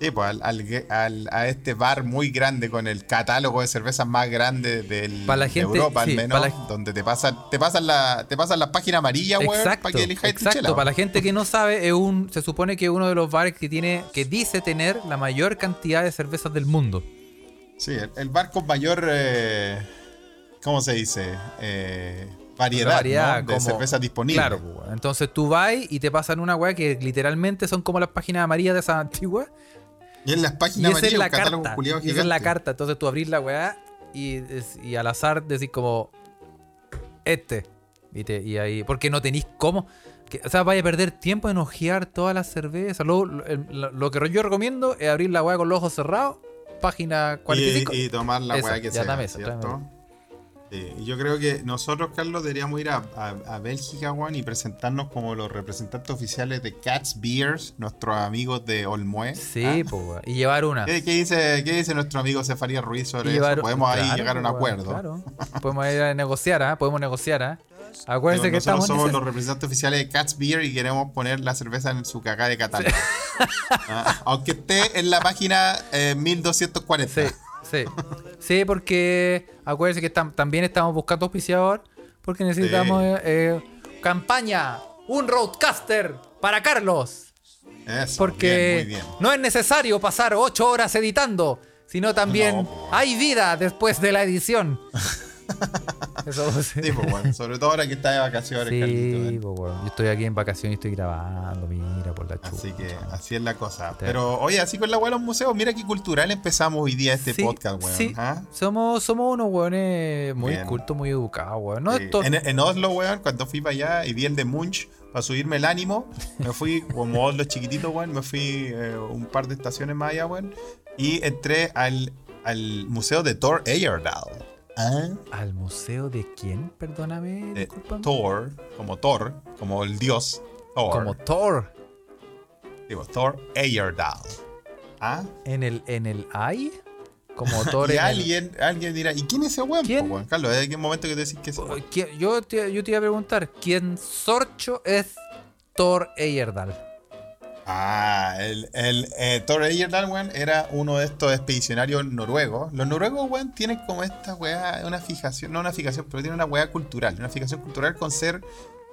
Sí, pues al, al- al- a este bar muy grande con el catálogo de cervezas más grande del, de Europa, sí, al menos, la- donde te pasan, te pasan la, te pasan la página amarilla, weón, Exacto, para que elijas tu exacto. chela. Para la gente que no sabe, es un, se supone que es uno de los bares que tiene, que dice tener la mayor cantidad de cervezas del mundo. Sí, el, el bar con mayor, eh, ¿cómo se dice? Eh, variedad, La variedad, ¿no? de como- cervezas disponibles. Claro, pues, entonces tú vas y te pasan una weá que literalmente son como las páginas amarillas de esas antiguas. y en las Y páginas esa es amarillas, la carta. Y esa es la carta. Entonces tú abrís la weá y, y al azar decís como este. ¿Viste? Y ahí. Porque no tenéis cómo. que- o sea, vaya a perder tiempo en ojear todas las cervezas. Lo, el- lo- lo que yo recomiendo es abrir la weá con los ojos cerrados. Página 45. Y, y tomar la weá que sea, ¿cierto? Sí, y yo creo que nosotros, Carlos, deberíamos ir a, a- a Bélgica, weón, y presentarnos como los representantes oficiales de Cats Beers, nuestros amigos de Olmué. Sí, ¿Ah? pues. Y llevar una. ¿Qué, qué dice, ¿Qué dice nuestro amigo Cefaría Ruiz sobre eso? Podemos ahí llegar a un acuerdo. Claro. Podemos ir a negociar, ¿ah? Podemos negociar, ¿ah? Acuérdense Digo, que nosotros estamos. somos ese- los representantes oficiales de Cats Beer y queremos poner la cerveza en su cagada de catálogo. Ah, aunque esté en la página eh, 1240. Sí, sí. Sí, porque acuérdense que tam- también estamos buscando auspiciador porque necesitamos Sí. eh, eh, campaña, un roadcaster para Carlos. Eso, Porque bien, muy bien. no es necesario pasar ocho horas editando, sino también No, hay vida después de la edición. Eso, sí. Sí, pues, bueno, sobre todo ahora que está de vacaciones, Sí, Carlito, po, weón. yo estoy aquí en vacaciones y estoy grabando, mira, por la chucha. Así que así es la cosa. Pero oye, así con la weá de los museos, mira qué cultural empezamos hoy día este Sí, podcast, weón. sí. ¿ah? Somos, somos unos weones muy Bien. cultos, muy educados, weón. No, Sí. esto- en, en Oslo, weón, cuando fui para allá y vi el de Munch para subirme el ánimo, me fui, como Oslo chiquitito, weón, me fui eh, un par de estaciones más allá, weón, y entré al, al museo de Thor Heyerdahl. ¿Ah? ¿Al museo de quién? Perdóname, De discúlpame. Thor, como Thor, como el dios Thor. Como Thor. Digo, Thor Heyerdahl. ¿Ah? ¿En el, en el AI? Como Thor y en el- alguien, alguien dirá, ¿y quién es ese weón? ¿Quién? Carlos, ¿hay algún momento que te decís que es Yo te, yo te iba a preguntar, ¿quién sorcho es Thor Heyerdahl? Ah, el, el eh, Thor weón, era uno de estos expedicionarios noruegos. Los noruegos, weón, tienen como esta weá, una fijación, no una fijación, pero tienen una weá cultural, una fijación cultural con ser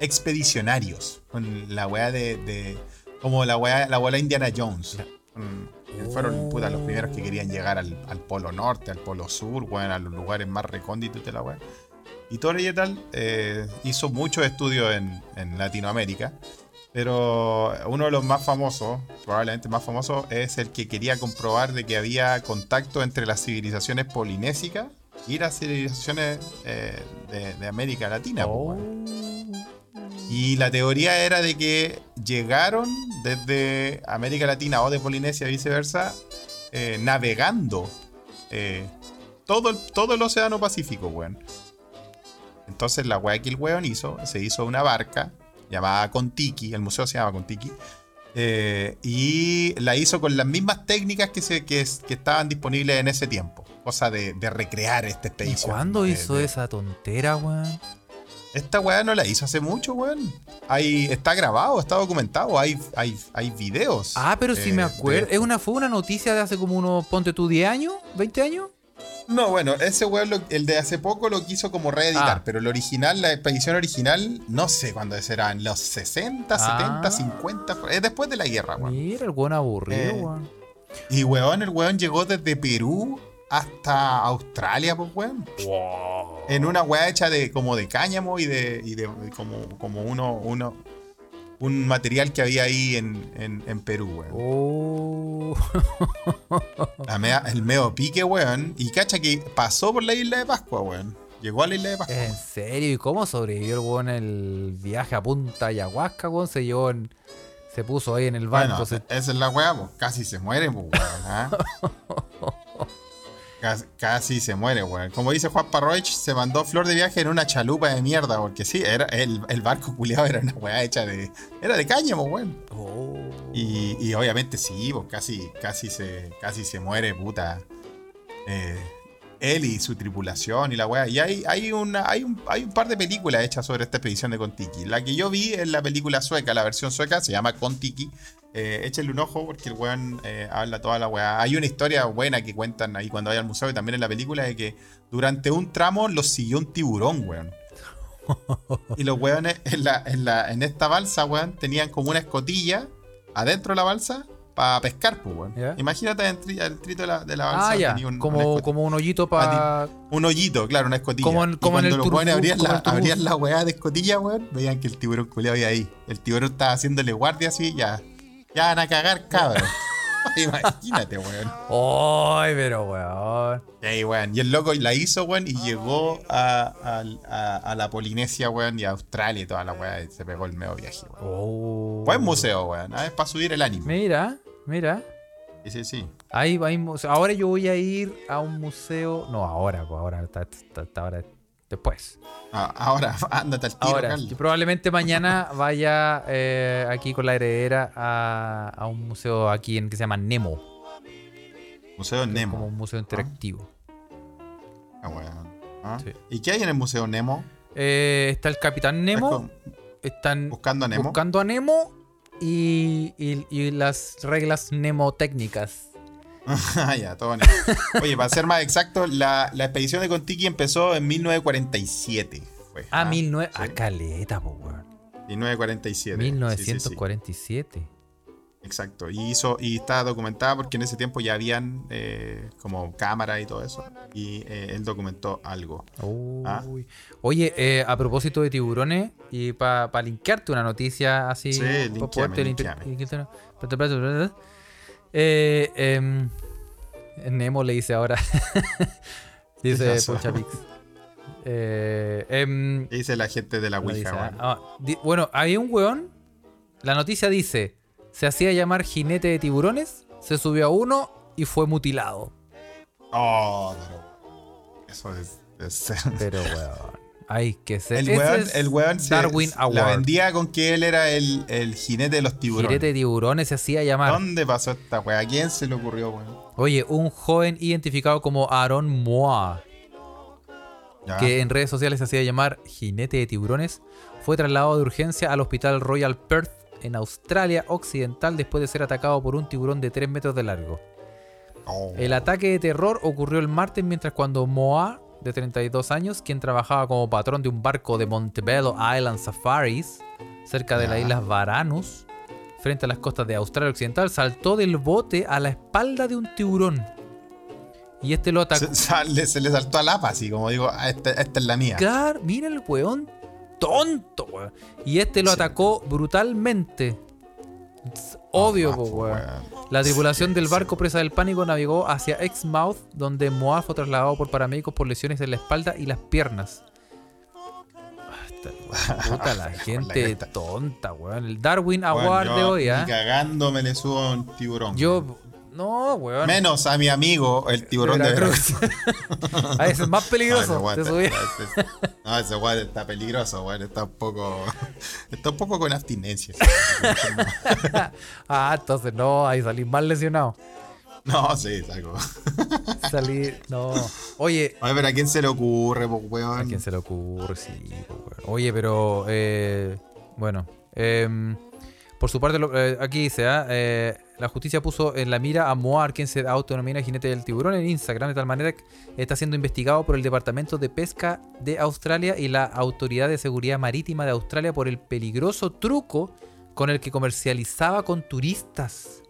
expedicionarios. Con la weá de, de- como la weá, la Indiana Jones. Mm, Fueron puta, los primeros que querían llegar al, polo norte, al polo sur, weón, a los lugares más recónditos de la weá. Y Thor Heyerdahl eh, hizo muchos estudios en, en Latinoamérica. Pero uno de los más famosos, probablemente más famoso, es el que quería comprobar de que había contacto entre las civilizaciones polinésicas y las civilizaciones eh, de, de América Latina. po, Oh. Y la teoría era de que llegaron desde América Latina o de Polinesia, viceversa, eh, navegando eh, todo, el, todo el océano Pacífico, weón. Entonces la weá que el weón hizo, se hizo una barca llamada Contiki, el museo se llama Contiki, eh, y la hizo con las mismas técnicas que, se, que, es- que estaban disponibles en ese tiempo. Cosa de, de recrear esta ¿Y expedición. cuándo De- hizo de- esa tontera, weón? Esta weá no la hizo hace mucho, weón. Hay, está grabado, está documentado, hay, hay, hay videos. Ah, pero eh, me acuerdo. de- Es una, fue una noticia de hace como unos, ponte tú, 10 años, 20 años. No, bueno, ese weón, lo- el de hace poco lo quiso como reeditar, Ah. pero el original, la expedición original, no sé cuándo será, en los 60, Ah. 70, 50, es después de la guerra, weón. Mira, el weón aburrido, Eh, weón. Y weón, el weón llegó desde Perú hasta Australia, pues weón. En una weá hecha de como de cáñamo y de, y de como, como uno, uno, un material que había ahí en, en, en Perú, weón. Oh. Mea- el medio pique, weón. Y cacha que pasó por la isla de Pascua, weón. Llegó a la isla de Pascua. ¿En serio? ¿Y cómo sobrevivió el weón el viaje a Punta Ayahuasca, weón? Se llevó en- Se puso ahí en el Bueno, banco. se- esa es la weá, pues casi se muere, pues, weón. ¿ah? Casi, casi se muere, weón. Como dice Juan Parroich, se mandó flor de viaje en una chalupa de mierda, porque sí, era, el, el barco culiado era una weá hecha de. Era de cáñamo, weón. Oh. Y, y obviamente sí, pues casi, casi se, casi se muere, puta. Eh, él y su tripulación y la weá. Y hay, hay, una, hay, un, hay un par de películas hechas sobre esta expedición de Kontiki. La que yo vi es la película sueca, la versión sueca, se llama Kontiki. Eh, échenle un ojo porque el weón eh, habla toda la weá. Hay una historia buena que cuentan ahí cuando vaya al museo y también en la película de que durante un tramo los siguió un tiburón, weón. Y los weones en, la, en, la, en esta balsa, weón, tenían como una escotilla adentro de la balsa para pescar, pues, weón. Imagínate adentro, adentro de la, de la balsa Ah, tenía un, como, como un hoyito para. un hoyito, claro, una escotilla. Como en- Y como en cuando el los turbú- abrían, la, abrían la weá de escotilla, weón, veían que el tiburón culeado había ahí. El tiburón estaba haciéndole guardia así, ya. Ya van a cagar, cabrón. Imagínate, weón. ¡Ay, pero weón! Y ahí, weón. Y el loco la hizo, weón, y llegó a, a- a- a la Polinesia, weón, y a Australia y toda la weá. Y se pegó el medio viaje, weón. Oh. Buen museo, weón. ¿ah? Es para subir el ánimo. Mira, mira. Sí, sí, sí. Ahí, ahí ahora yo voy a ir a un museo. No, ahora, pues ahora, está, ahora después. Ah, ahora, ándate al tiro, Ahora, Carlos. y probablemente mañana vaya eh, aquí con la heredera a, a un museo aquí en que se llama Nemo. Museo Nemo. Como un museo interactivo. Ah, weón. ¿Ah? Sí. ¿Y qué hay en el Museo Nemo? Eh, está el Capitán Nemo. Están buscando a Nemo. buscando a Nemo y, y- y las reglas mnemotécnicas. Ah, ya, todo Nemo. Oye, para ser más exacto, la, la expedición de Contiki empezó en 1947. Fue, Ah, 19... sí. Ah, caleta, po, weón. 1947. Sí, sí. 1947. Exacto. Y hizo, y está documentada porque en ese tiempo ya habían eh, como cámara y todo eso. Y eh, él documentó algo. Ah. Oye, eh, a propósito de tiburones, y para linkearte una noticia así. Sí, pa' linkeame, linkeame. pa- pa- pa- pa- em, Nemo le dice ahora. dice. Eh, em, ¿Qué dice la gente de la Ouija? weón? ah, bueno, había un weón. La noticia dice: se hacía llamar jinete de tiburones, se subió a uno y fue mutilado. Oh, pero. Eso es. es- Pero weón. Hay que ser. el weón, es el weón se- Darwin la Award. vendía con que él era el, el jinete de los tiburones. Jinete de tiburones se hacía llamar. ¿Dónde pasó esta weá? ¿A quién se le ocurrió, weón? Oye, un joven identificado como Aaron Moa, Ya. que en redes sociales se hacía llamar Jinete de Tiburones, fue trasladado de urgencia al Hospital Royal Perth en Australia Occidental después de ser atacado por un tiburón de 3 metros de largo. Oh. El ataque de terror ocurrió el martes mientras cuando Moa, de 32 años, quien trabajaba como patrón de un barco de Montebello Island Safaris, cerca de las Islas Varanus, frente a las costas de Australia Occidental, saltó del bote a la espalda de un tiburón. Y este lo atacó. Se, sale- se le saltó a lapa, así como digo, ah, esta, esta es la mía. Claro, mira el weón tonto, weón. Y este lo Sí. atacó brutalmente. Obvio, Ah, weón. La tripulación del Sí, barco presa del pánico navegó hacia Exmouth, donde Moa fue trasladado por paramédicos por lesiones en la espalda y las piernas. Puta la gente tonta, weón. El Darwin Award yo de hoy, ni ¿ah? cagando me le subo a un tiburón. Yo No, weón. Menos a mi amigo, el tiburón de Veracruz. Veracruz. Ah, ese es más No, peligroso. ese de ese- no, ese guate está peligroso, weón. Está un poco. Está un poco con abstinencia. Ah, entonces no, ahí salí mal lesionado. No, sí, saco. Salí, no. Oye, A ver, ¿a quién se le ocurre, weón? ¿a quién se le ocurre? Sí, po, weón. Oye, pero, eh, bueno, em, por su parte, lo- eh, aquí dice, ah, eh, la justicia puso en la mira a Moar, quien se autodenomina jinete del tiburón en Instagram, de tal manera que está siendo investigado por el Departamento de Pesca de Australia y la Autoridad de Seguridad Marítima de Australia por el peligroso truco con el que comercializaba con turistas.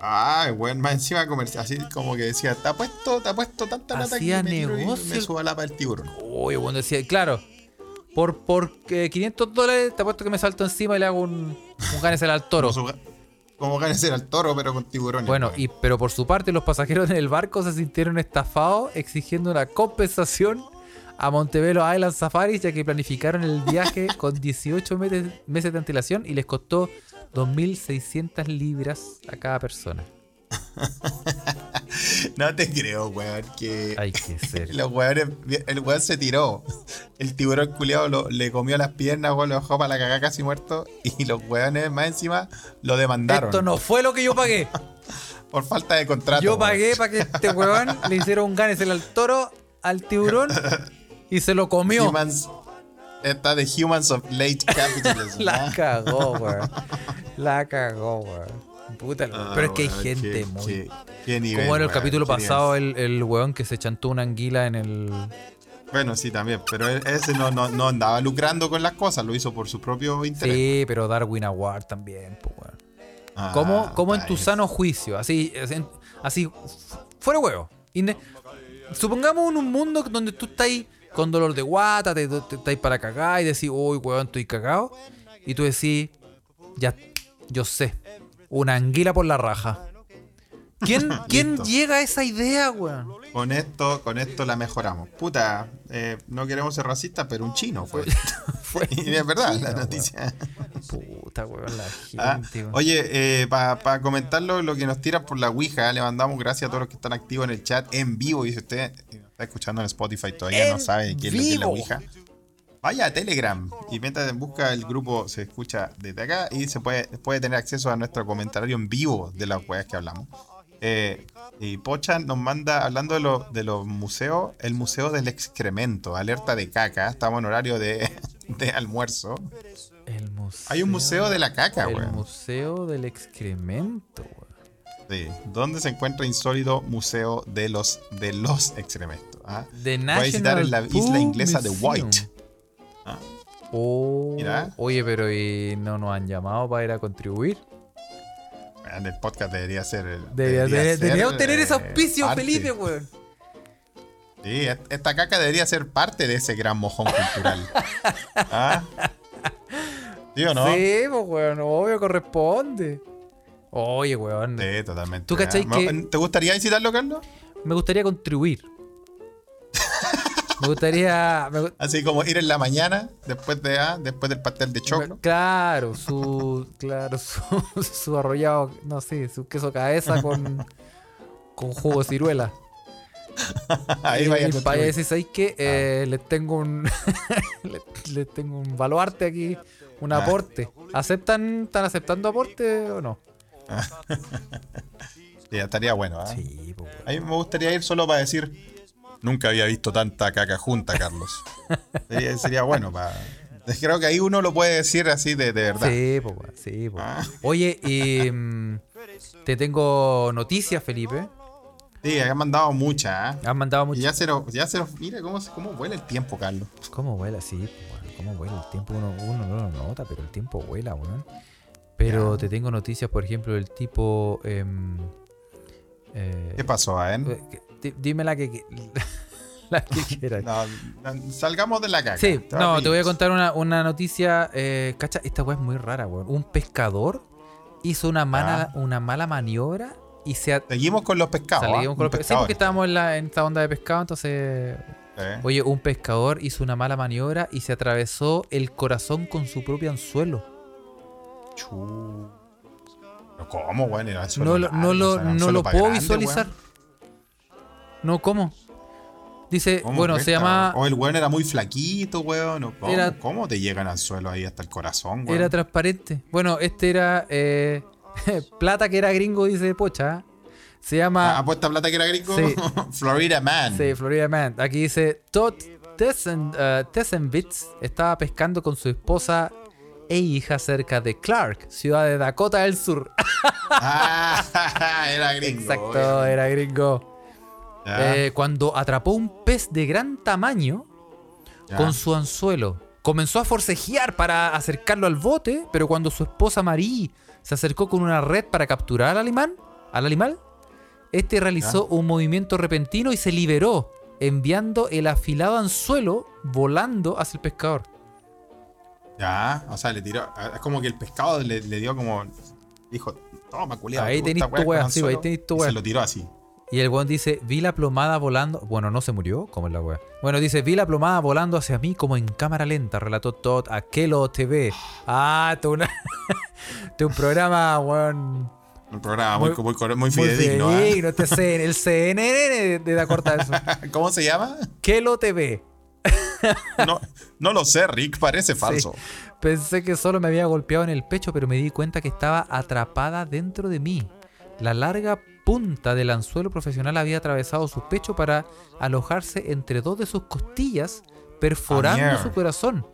Ay, weón, más encima comercial. Así como que decía, te ha puesto, te ha puesto tanta plata que Hacía me negocio. me suba la para el tiburón. Oye, bueno, decía, claro, por, por eh, 500 dólares te apuesto que me salto encima y le hago un, un ganesel al toro. Como, su- como ganas al toro, pero con tiburones. Bueno, weón. y, pero por su parte, los pasajeros en el barco se sintieron estafados, exigiendo una compensación a Montebello Island Safaris, ya que planificaron el viaje con 18 meses, meses de antelación y les costó 2.600 libras a cada persona. No te creo, weón, que Hay que ser. los weones, el weón se tiró. El tiburón culiado lo- le comió las piernas, weón, lo dejó para la cagada casi muerto. Y los weones más encima lo demandaron. Esto no fue lo que yo pagué. Por falta de contrato. Yo weón. pagué para que este weón le hiciera un ganesel al toro, al tiburón, y se lo comió. Humans, esta de Humans of Late Capitalism. La ¿ah? cagó, weón. La cagó, weón. Puta, Ah, pero es que hay gente qué- muy. qué- qué nivel, Como en el capítulo pasado, el, el weón que se chantó una anguila en el. Bueno, sí, también. Pero e- ese no, no, no andaba lucrando con las cosas, lo hizo por su propio interés. Sí, pero Darwin Award también, pues, weón. Ah, ¿Cómo, cómo en tu sano juicio? Así, así, así, fuera huevo. Inde- Supongamos en un mundo donde tú estás ahí con dolor de guata, te, te, estás para cagar y decís, uy, weón, estoy cagado. Y tú decís, ya, yo sé, una anguila por la raja. ¿Quién, ¿quién llega a esa idea, weón? Con esto, con esto la mejoramos. Puta, eh, no queremos ser racistas, pero un chino fue. Fue y es verdad, chino, la weón. noticia. Puta, weón, la Ah, gente, weón. oye, para comentarlo, lo que nos tiran por la Ouija, le mandamos gracias a todos los que están activos en el chat en vivo. Y si usted está escuchando en Spotify todavía no sabe qué es la. Ouija, vaya a Telegram y mientras busca el grupo, se escucha desde acá y se puede, puede tener acceso a nuestro comentario en vivo de las weas que hablamos. Eh, y Pocha nos manda, hablando de, lo- de los museos, el Museo del Excremento, alerta de caca. Estamos en horario de, de almuerzo. El museo, Hay un museo de la caca, El weón. museo del excremento, weón. Sí, ¿Dónde se encuentra insólito museo de los de los excrementos? ¿ah? The Puede visitar en la isla inglesa de. White. Ah, Oh, Mira. Oye, pero ¿y no nos han llamado para ir a contribuir? el podcast debería ser. el- Debería- debería- ser, deberíamos tener eh, ese auspicio, parte. Felipe, weón. Sí, esta caca debería ser parte de ese gran mojón cultural. ¿Ah? ¿Sí o no? Sí, Sí, pues, weón, obvio corresponde. Oye, weón, totalmente. ¿Tú cachai que- ¿Te gustaría visitarlo, Carlos? me gustaría contribuir. Me gustaría... me Así como ir en la mañana, después de ah, después del pastel de choclo. Claro, su. Claro, su, su arrollado, no sé, su queso cabeza con. con jugo de ciruela. Ahí y, vaya a y para allá contribuir. decir, ¿sabéis qué? Eh, les tengo un. les, les tengo un baluarte aquí, un Ah. aporte. ¿Aceptan, están aceptando aporte o no? Sí, estaría bueno. ¿ah? Sí, pues. A mí me gustaría ir solo para decir, nunca había visto tanta caca junta, Carlos. Sería, sería bueno. para Creo que ahí uno lo puede decir así de, de verdad. Sí, pues, weón, sí, pues. Ah. Oye, y. mm, te tengo noticias, Felipe. Sí, han mandado muchas. ¿ah? Han mandado Y mucho. ya se lo, ya se lo- mira cómo, se- cómo vuela el tiempo, Carlos. ¿Cómo vuela? Sí, weón, ¿cómo vuela? El tiempo uno, uno no lo nota, pero el tiempo vuela, weón. Pero Ya. te tengo noticias, por ejemplo, del tipo. em, eh, ¿Qué pasó, a eh, Dime la que, que- la que quieras. No, no, salgamos de la caca. Sí, no, te voy a contar una, una noticia. Eh, cacha, esta weá es muy rara, weón. Un pescador hizo una mala, una mala maniobra y se. Seguimos con los pescados. ¿ah? Salimos con los pe- Sí, pescador. porque estábamos en, la, en esta onda de pescado, entonces. Oye, un pescador hizo una mala maniobra y se atravesó el corazón con su propio anzuelo. Chu. ¿Pero ¿Cómo, weón? No, lo- no lo, no lo puedo grande, visualizar. weón. No, ¿cómo? Dice, ¿Cómo bueno, se llama. O el weón era muy flaquito, weón. ¿Cómo, Era- ¿Cómo te llegan al suelo ahí hasta el corazón, weón? Era transparente. Bueno, este era. eh, plata que era gringo, dice Pocha. Se llama. Ah, ¿Apuesta plata que era gringo? Sí. Florida Man. Sí, Florida Man. Aquí dice: Todd Tessen, eh, Tessenbitz estaba pescando con su esposa e hija cerca de Clark, ciudad de Dakota del Sur. Ah, era gringo. Exacto, era gringo. Eh, cuando atrapó un pez de gran tamaño con su anzuelo. Comenzó a forcejear para acercarlo al bote, pero cuando su esposa Marie se acercó con una red para capturar al animal, al animal, este realizó un movimiento repentino y se liberó, enviando el afilado anzuelo volando hacia el pescador. Ya, o sea, le tiró. Es como que el pescado le, le dio como. Dijo, toma, culiado. Ahí tenés tu wea, sí, ahí tenés tu wea. se lo tiró así. Y el weón dice, vi la plomada volando. Bueno, no se murió, como es la wea. Bueno, dice, vi la plomada volando hacia mí como en cámara lenta, relató Todd a Kelo TV. Ah, tú una. Tú un programa, weón. Un programa muy, Muy- muy, muy, Muy fidedigno. ¿eh? fidedigno, este CN el CNN de, de da corta eso. ¿Cómo se llama? Kelo TV. No, no lo sé, Rick, parece falso. Pensé que solo me había golpeado en el pecho, pero me di cuenta que estaba atrapada dentro de mí. La larga punta del anzuelo profesional había atravesado su pecho para alojarse entre dos de sus costillas, perforando mierda. su corazón.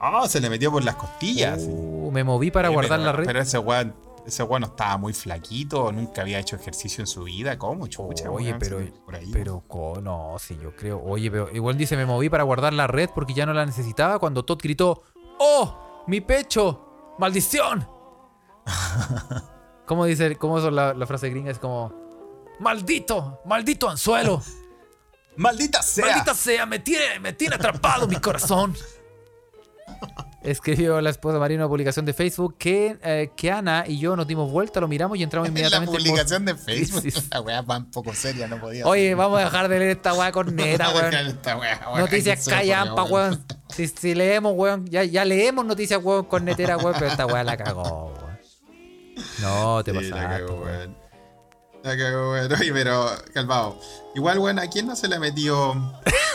Ah, se le metió por las costillas. Uh, me moví para guardar pero, la red. Pero ese weón, ese weón no estaba muy flaquito, nunca había hecho ejercicio en su vida. ¿Cómo, chucha? Oye, weón? pero, por ahí. pero, no, sí, yo creo. Oye, pero igual dice, me moví para guardar la red porque ya no la necesitaba cuando Todd gritó, ¡Oh! ¡Mi pecho! ¡Maldición! ¿Cómo dice, cómo la, la frase gringa? Es como, ¡Maldito! ¡Maldito anzuelo! ¡Maldita sea! ¡Maldita sea! ¡Me tiene, me tiene atrapado mi corazón! Escribió la esposa en una publicación de Facebook que, eh, que Ana y yo nos dimos vuelta, lo miramos y entramos En la inmediatamente. por- publicación de Facebook. Sí, sí. La weá va un poco seria, no podía. Oye, vamos a dejar de leer esta weá. Esta weá, weón, Noticias callampa, weón. Si, si leemos, weón, ya, ya leemos noticias, weón, cornetera, weón, pero esta weá la cagó, weón. No, te Sí, la pasaste, cagó, weón. weón. Pero, calmado. Igual, weón, ¿a quién no se le metió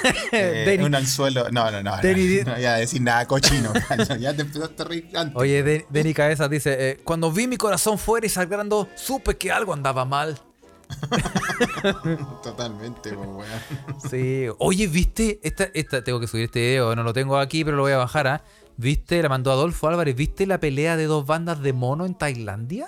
eh, Denny- un anzuelo? No, no, no. No, Denny- no voy a decir nada cochino. ya te empezaste a reír antes. Oye, Den- Denny Cabezas dice, eh, cuando vi mi corazón fuera y sangrando, supe que algo andaba mal. Totalmente, po, weón. Sí. Oye, ¿viste? Esta, esta, tengo que subir este video, no lo tengo aquí, pero lo voy a bajar, ¿ah? ¿Viste? La mandó Adolfo Álvarez. ¿Viste la pelea de dos bandas de mono en Tailandia?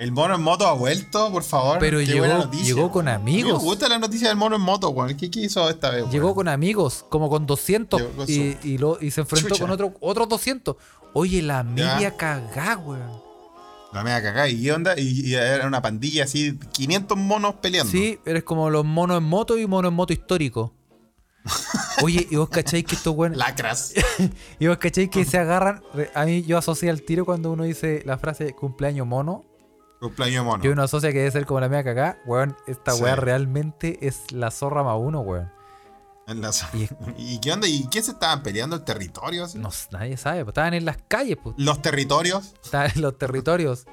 El mono en moto ha vuelto, por favor. Pero Qué llegó- buena noticia. llegó con A mí amigos. Me gusta la noticia del mono en moto, weón. ¿Qué, qué hizo esta vez, weón? Llegó con amigos, como con 200, Llegó con y, su- y lo- y se enfrentó Chucha. con otro, otros 200. Oye, la media cagá, weón. La media cagada. ¿Y qué onda? Y, y era una pandilla así, 500 monos peleando. Sí, eres como los monos en moto y monos en moto histórico. Oye, ¿y vos cacháis que estos weones... Lacras. ¿Y vos cacháis que se agarran? A mí yo asocio al tiro cuando uno dice la frase cumpleaños mono. Cumpleaños mono. Que uno asocia que debe ser como la media cagá. Weón, esta Sí. weá realmente es la zorra más uno, weón. En la- Y- ¿Y qué onda? ¿Y qué se estaban peleando? ¿El territorio? así? No, nadie sabe, pues estaban en las calles, pues. ¿Los territorios? Estaban en los territorios.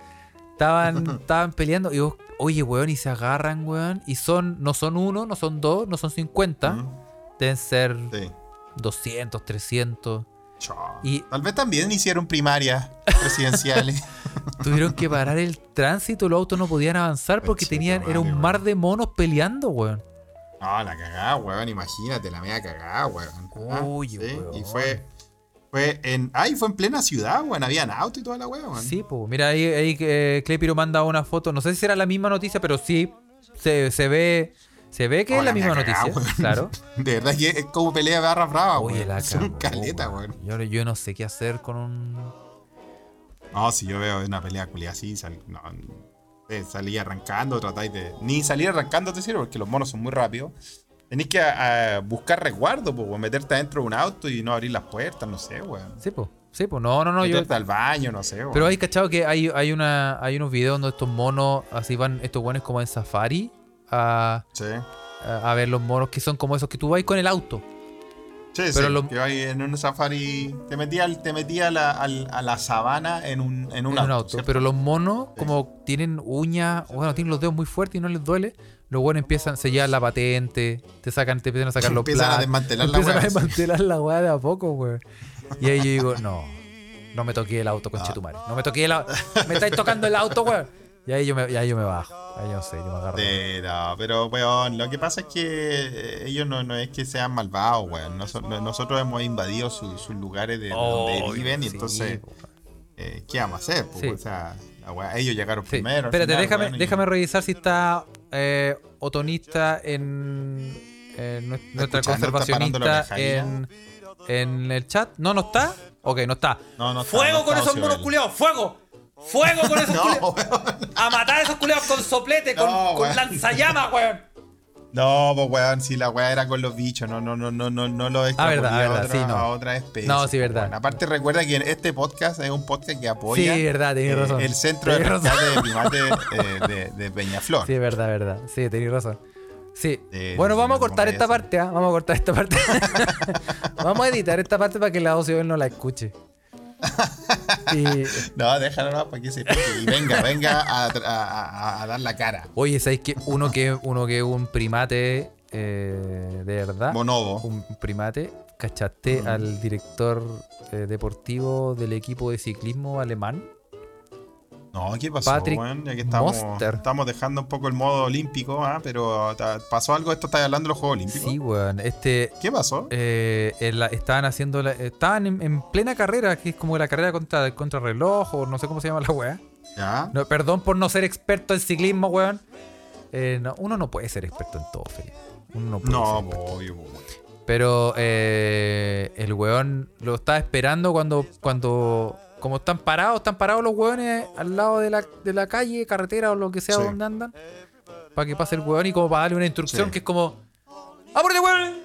Estaban, estaban peleando y vos, oye, weón, y se agarran, weón. Y son, no son uno, no son dos, no son 50. Mm, Deben ser Sí. 200, 300. Chao. Y- Tal vez también hicieron primarias presidenciales. Tuvieron que parar el tránsito, los autos no podían avanzar porque tenían, era un mar de monos peleando, weón. no, la cagada, weón. Imagínate, la media cagada, weón. Ah, Uy, sí, weón. Y fue, fue en. Ay, fue en plena ciudad, weón. Habían auto y toda la weón. Sí, pues. Mira, ahí, ahí eh, Clepiro manda una foto. No sé si será la misma noticia, pero sí. Se, se ve. Se ve que es la misma noticia. weón. Claro. De verdad que es como pelea de barra brava, Oye, weón. la Son cagó, caleta, weón. weón. Yo, yo no sé qué hacer con un. No, si yo veo una pelea culia así, sal- no, eh, salí arrancando, tratáis de. Ni salir arrancando te sirve porque los monos son muy rápidos. Tenéis que a- a buscar resguardo, pues, meterte adentro de un auto y no abrir las puertas, no sé, weón. Sí, pues. Sí, pues. No, no, no. Yo, meterte al baño, no sé, weón. pero hay cachado que hay, hay, una, hay unos videos donde estos monos así van, estos buenos como en safari a, Sí, a, a ver los monos que son como esos que tú vas con el auto. Sí, Pero sí, lo- que ahí en un safari te metía, al- te metía a, la, al- a la sabana en un, en un en auto. un auto. ¿cierto? Pero los monos, como tienen uñas, bueno, tienen los dedos muy fuertes y no les duele, los buenos empiezan, se llevan la patente, te sacan, te empiezan a sacar los Empiezan a platos. desmantelar la empiezan weá, a desmantelar la weá de a poco, weón. Y ahí yo digo, no, no me toqué el auto, conchetumare. No me toqué el auto. Me estáis tocando el auto, weón. Y ahí yo me, ahí yo me bajo. Ahí yo no sé, yo me agarro. Sí, no, pero weón, lo que pasa es que eh, ellos no, no es que sean malvados, weón. Noso- no- nosotros hemos invadido su- sus lugares de, de donde viven y entonces, weón. eh, ¿qué vamos a hacer? Sí. O sea, weá- ellos llegaron Sí. primero. Espérate, final, déjame, weón, déjame revisar si está eh, Otonista en, en nues- nuestra conservacionista en, en el chat. No, no está. Ok, no está. No, no está, ¡Fuego no con esos monos culiados! ¡Fuego! ¡Fuego con esos No. ¡A matar a esos culiados con soplete, con, No, con weón. lanzallamas, weón! No, pues weón, si la weá era con los bichos, no, no, no, no, no, no lo extrapolé verdad, a, verdad, otra, sí, no. a otra especie. No, sí, verdad. Aparte recuerda que este podcast es un podcast que apoya Sí, verdad, tenés eh, razón. el centro de Tenés rescate de primates eh, de, de Peñaflor. Sí, es verdad, verdad. Sí, tenéis razón. Sí. Sí, bueno, sí, vamos a cortar esta parte, ¿ah? Vamos a cortar esta parte. vamos a editar esta parte para que la Ocio no la escuche. Y, No, déjalo no, para que se. Y venga, venga a, a- a- a dar la cara. oye, ¿sabéis que uno que uno que es un primate eh, de verdad? Bonobo. Un primate. ¿Cachaste Mm. al director eh, deportivo del equipo de ciclismo alemán? No, ¿qué pasó, Patrick weón? Ya que estamos, Moster. estamos dejando un poco el modo olímpico, ¿ah? pero ¿pasó algo? ¿Esto está hablando de los Juegos Olímpicos? Sí, weón. Este. ¿Qué pasó? eh, en la- estaban haciendo. la- estaban en, en plena carrera, que es como la carrera contra, contra reloj, o no sé cómo se llama la weá. ¿Ya? No, perdón por no ser experto en ciclismo, weón. Eh, no, uno no puede ser experto en todo, Felipe. Uno no puede No, ser. obvio. Pero eh, el weón lo estaba esperando cuando, cuando. Como están parados, están parados los weones al lado de la, de la calle, carretera o lo que sea Sí. donde andan. Para que pase el weón y como para darle una instrucción Sí. que es como. ¡Apúrate, weón!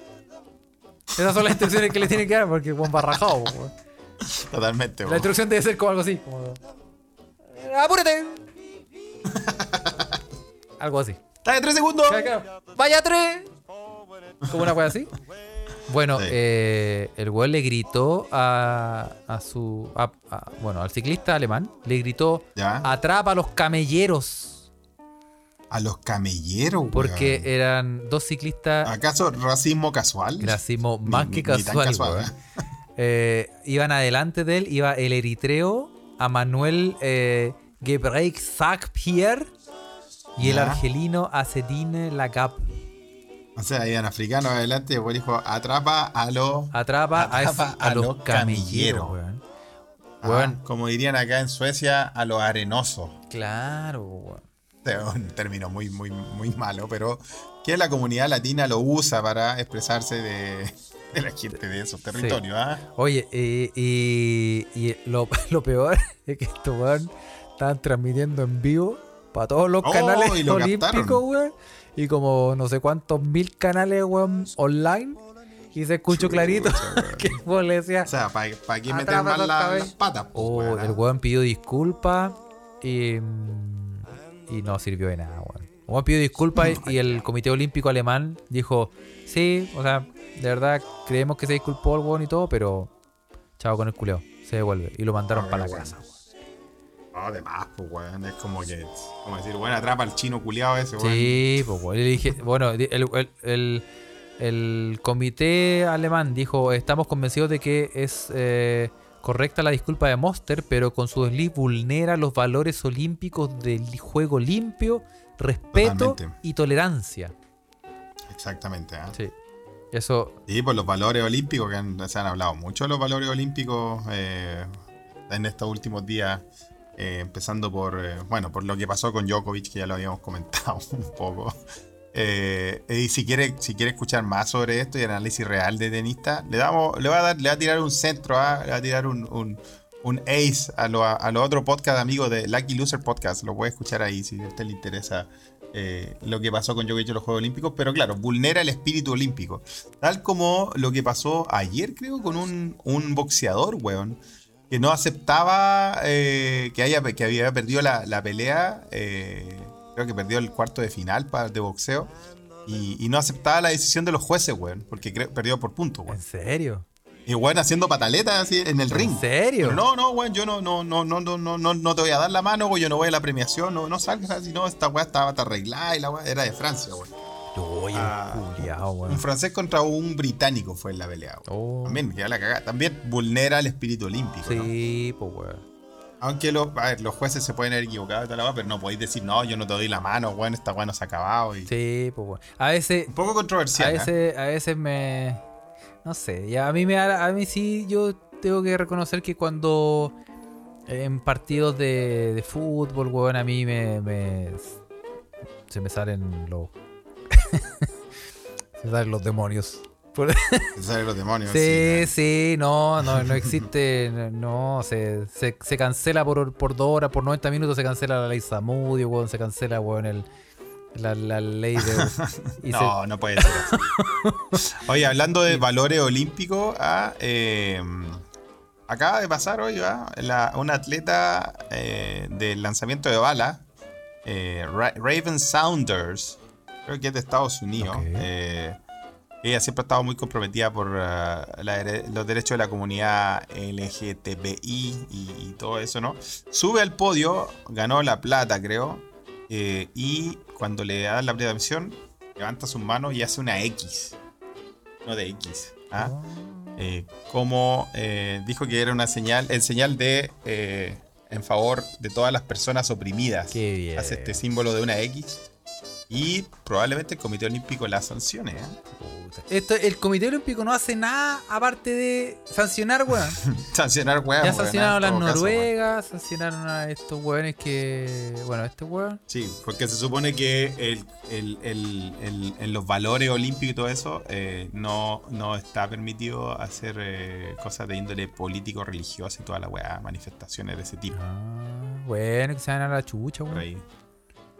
Esas son las instrucciones que le tiene que dar porque el weón va rajado, weón. Totalmente. La instrucción debe ser como algo así. Como, ¡Apúrate! algo así. ¡Está de tres segundos! ¡Vaya tres! Como una wea así. Bueno, Sí. eh, el weón le gritó a, a su. a- a- bueno, al ciclista alemán. Le gritó: ¿Ya? Atrapa a los camelleros. A los camelleros, Porque weón. eran dos ciclistas. ¿Acaso racismo casual? Racismo más ni- que casual, casual, weón. ¿eh? Eh, iban adelante de él, iba el eritreo, a Manuel eh, Gebreik Pierre y el argelino Acedine Lagap. O sea, iban africanos adelante y después dijo, atrapa a los... Atrapa, a, Atrapa ese- a a los camilleros, weón. ah, Weón. como dirían acá en Suecia, a los arenosos. Claro, weón. Un término muy, muy, muy malo, pero que la comunidad latina lo usa para expresarse de, de la gente de esos territorios, ¿ah? Oye, y, y- y lo, lo peor es que estos weón estaban transmitiendo en vivo para todos los Oh, canales lo olímpicos, weón. Y como no sé cuántos mil canales, weón, online. Y se escuchó clarito weón. que el weón le decía. O sea, ¿para qué meter Atrapa más la- las patas? po, Oh, weón, ah? el weón pidió disculpas y, y no sirvió de nada, weón. El weón pidió disculpas y, y el Comité Olímpico Alemán dijo, sí, o sea, de verdad creemos que se disculpó el weón y todo, pero chao con el culeo, se devuelve. Y lo mandaron Ah, para la casa. No, además, pues, weón. Es como que. Como decir, bueno, atrapa al chino culiado ese, weón. Sí, pues weón. Dije, bueno, el, el- el- el comité alemán dijo, estamos convencidos de que es eh, correcta la disculpa de Monster, pero con su desliz vulnera los valores olímpicos del juego limpio, respeto Totalmente. y tolerancia. Exactamente, ¿ah? Sí. Eso, Sí, por los valores olímpicos, que han- se han hablado mucho de los valores olímpicos eh, en estos últimos días, eh, empezando por, eh, bueno, por lo que pasó con Djokovic, que ya lo habíamos comentado un poco. Eh, y si quiere, si quiere escuchar más sobre esto y análisis real de tenista, le damos, le va a dar, le va a tirar un centro, ¿ah? le va a tirar un, un, ace a los a los otros podcast amigos de Lucky Loser Podcast. Lo puede escuchar ahí si a usted le interesa lo que pasó con Djokovic en los Juegos Olímpicos, pero claro, vulnera el espíritu olímpico. Tal como lo que pasó ayer, creo, con un, un boxeador, weón, que no aceptaba eh, que, haya, que había perdido la, la pelea, eh, creo que perdió el cuarto de final pa- de boxeo, Y, y no aceptaba la decisión de los jueces, weón, porque perdió por puntos, ¿En weón. serio? Y weón haciendo pataletas así en el ring. ¿En serio? Pero no, no, weón, yo no, no, no, no, no, no, no, te voy a dar la mano, weón, yo no voy a la premiación, no, no salgas así, no, esta weá estaba hasta arreglada y la weá era de Francia, weón. Oye, Ah, culiao, Un weón. francés contra un británico fue en la pelea, weón. Oh. También, la cagada. También vulnera el espíritu olímpico, ¿no? Sí, pues, weón. Aunque los, a ver, los jueces se pueden haber equivocado la pero no podéis decir, no, yo no te doy la mano, weón, esta weá no se ha acabado. Y... Sí, pues, weón. A veces, Un poco a controversial, ¿eh? veces, a veces me. No sé, ya a mí me a mí sí yo tengo que reconocer que cuando en partidos de, de fútbol, weón, a mí me, me- se me salen los se salen los demonios. Se salen los demonios. Sí, sí, sí, no, no, no existe, no, se, se, se cancela por, por dos horas, por 90 minutos se cancela la ley Samudio, weón, se cancela, weón, el, la, la ley de... se- No, no puede ser así. Oye, hablando de valores olímpicos, ah, eh, acaba de pasar hoy ah, la- una atleta eh, del lanzamiento de bala, eh, Ra- Raven Saunders, creo que es de Estados Unidos. Eh, ella siempre ha estado muy comprometida por ah, la dere- los derechos de la comunidad LGTBI y, y todo eso, ¿no? Sube al podio, ganó la plata, creo. eh, y cuando le dan la premiación, levanta sus manos y hace una X. No de X. ¿ah? Eh, como eh, dijo que era una señal, el señal de eh, en favor de todas las personas oprimidas. Qué bien. Hace este símbolo de una X. Y probablemente el Comité Olímpico la sancione. ¿eh? Esto, el Comité Olímpico no hace nada aparte de sancionar, weón. Sancionar weón. Ya sancionaron a las caso, noruegas, sancionaron a estos weones que. Bueno, este weón. Sí, porque se supone que el, el- el- en los valores olímpicos y todo eso eh, no, no está permitido hacer eh, cosas de índole político, religiosa y toda la weá, manifestaciones de ese tipo. Ah, bueno, que se van a la chucha, weón.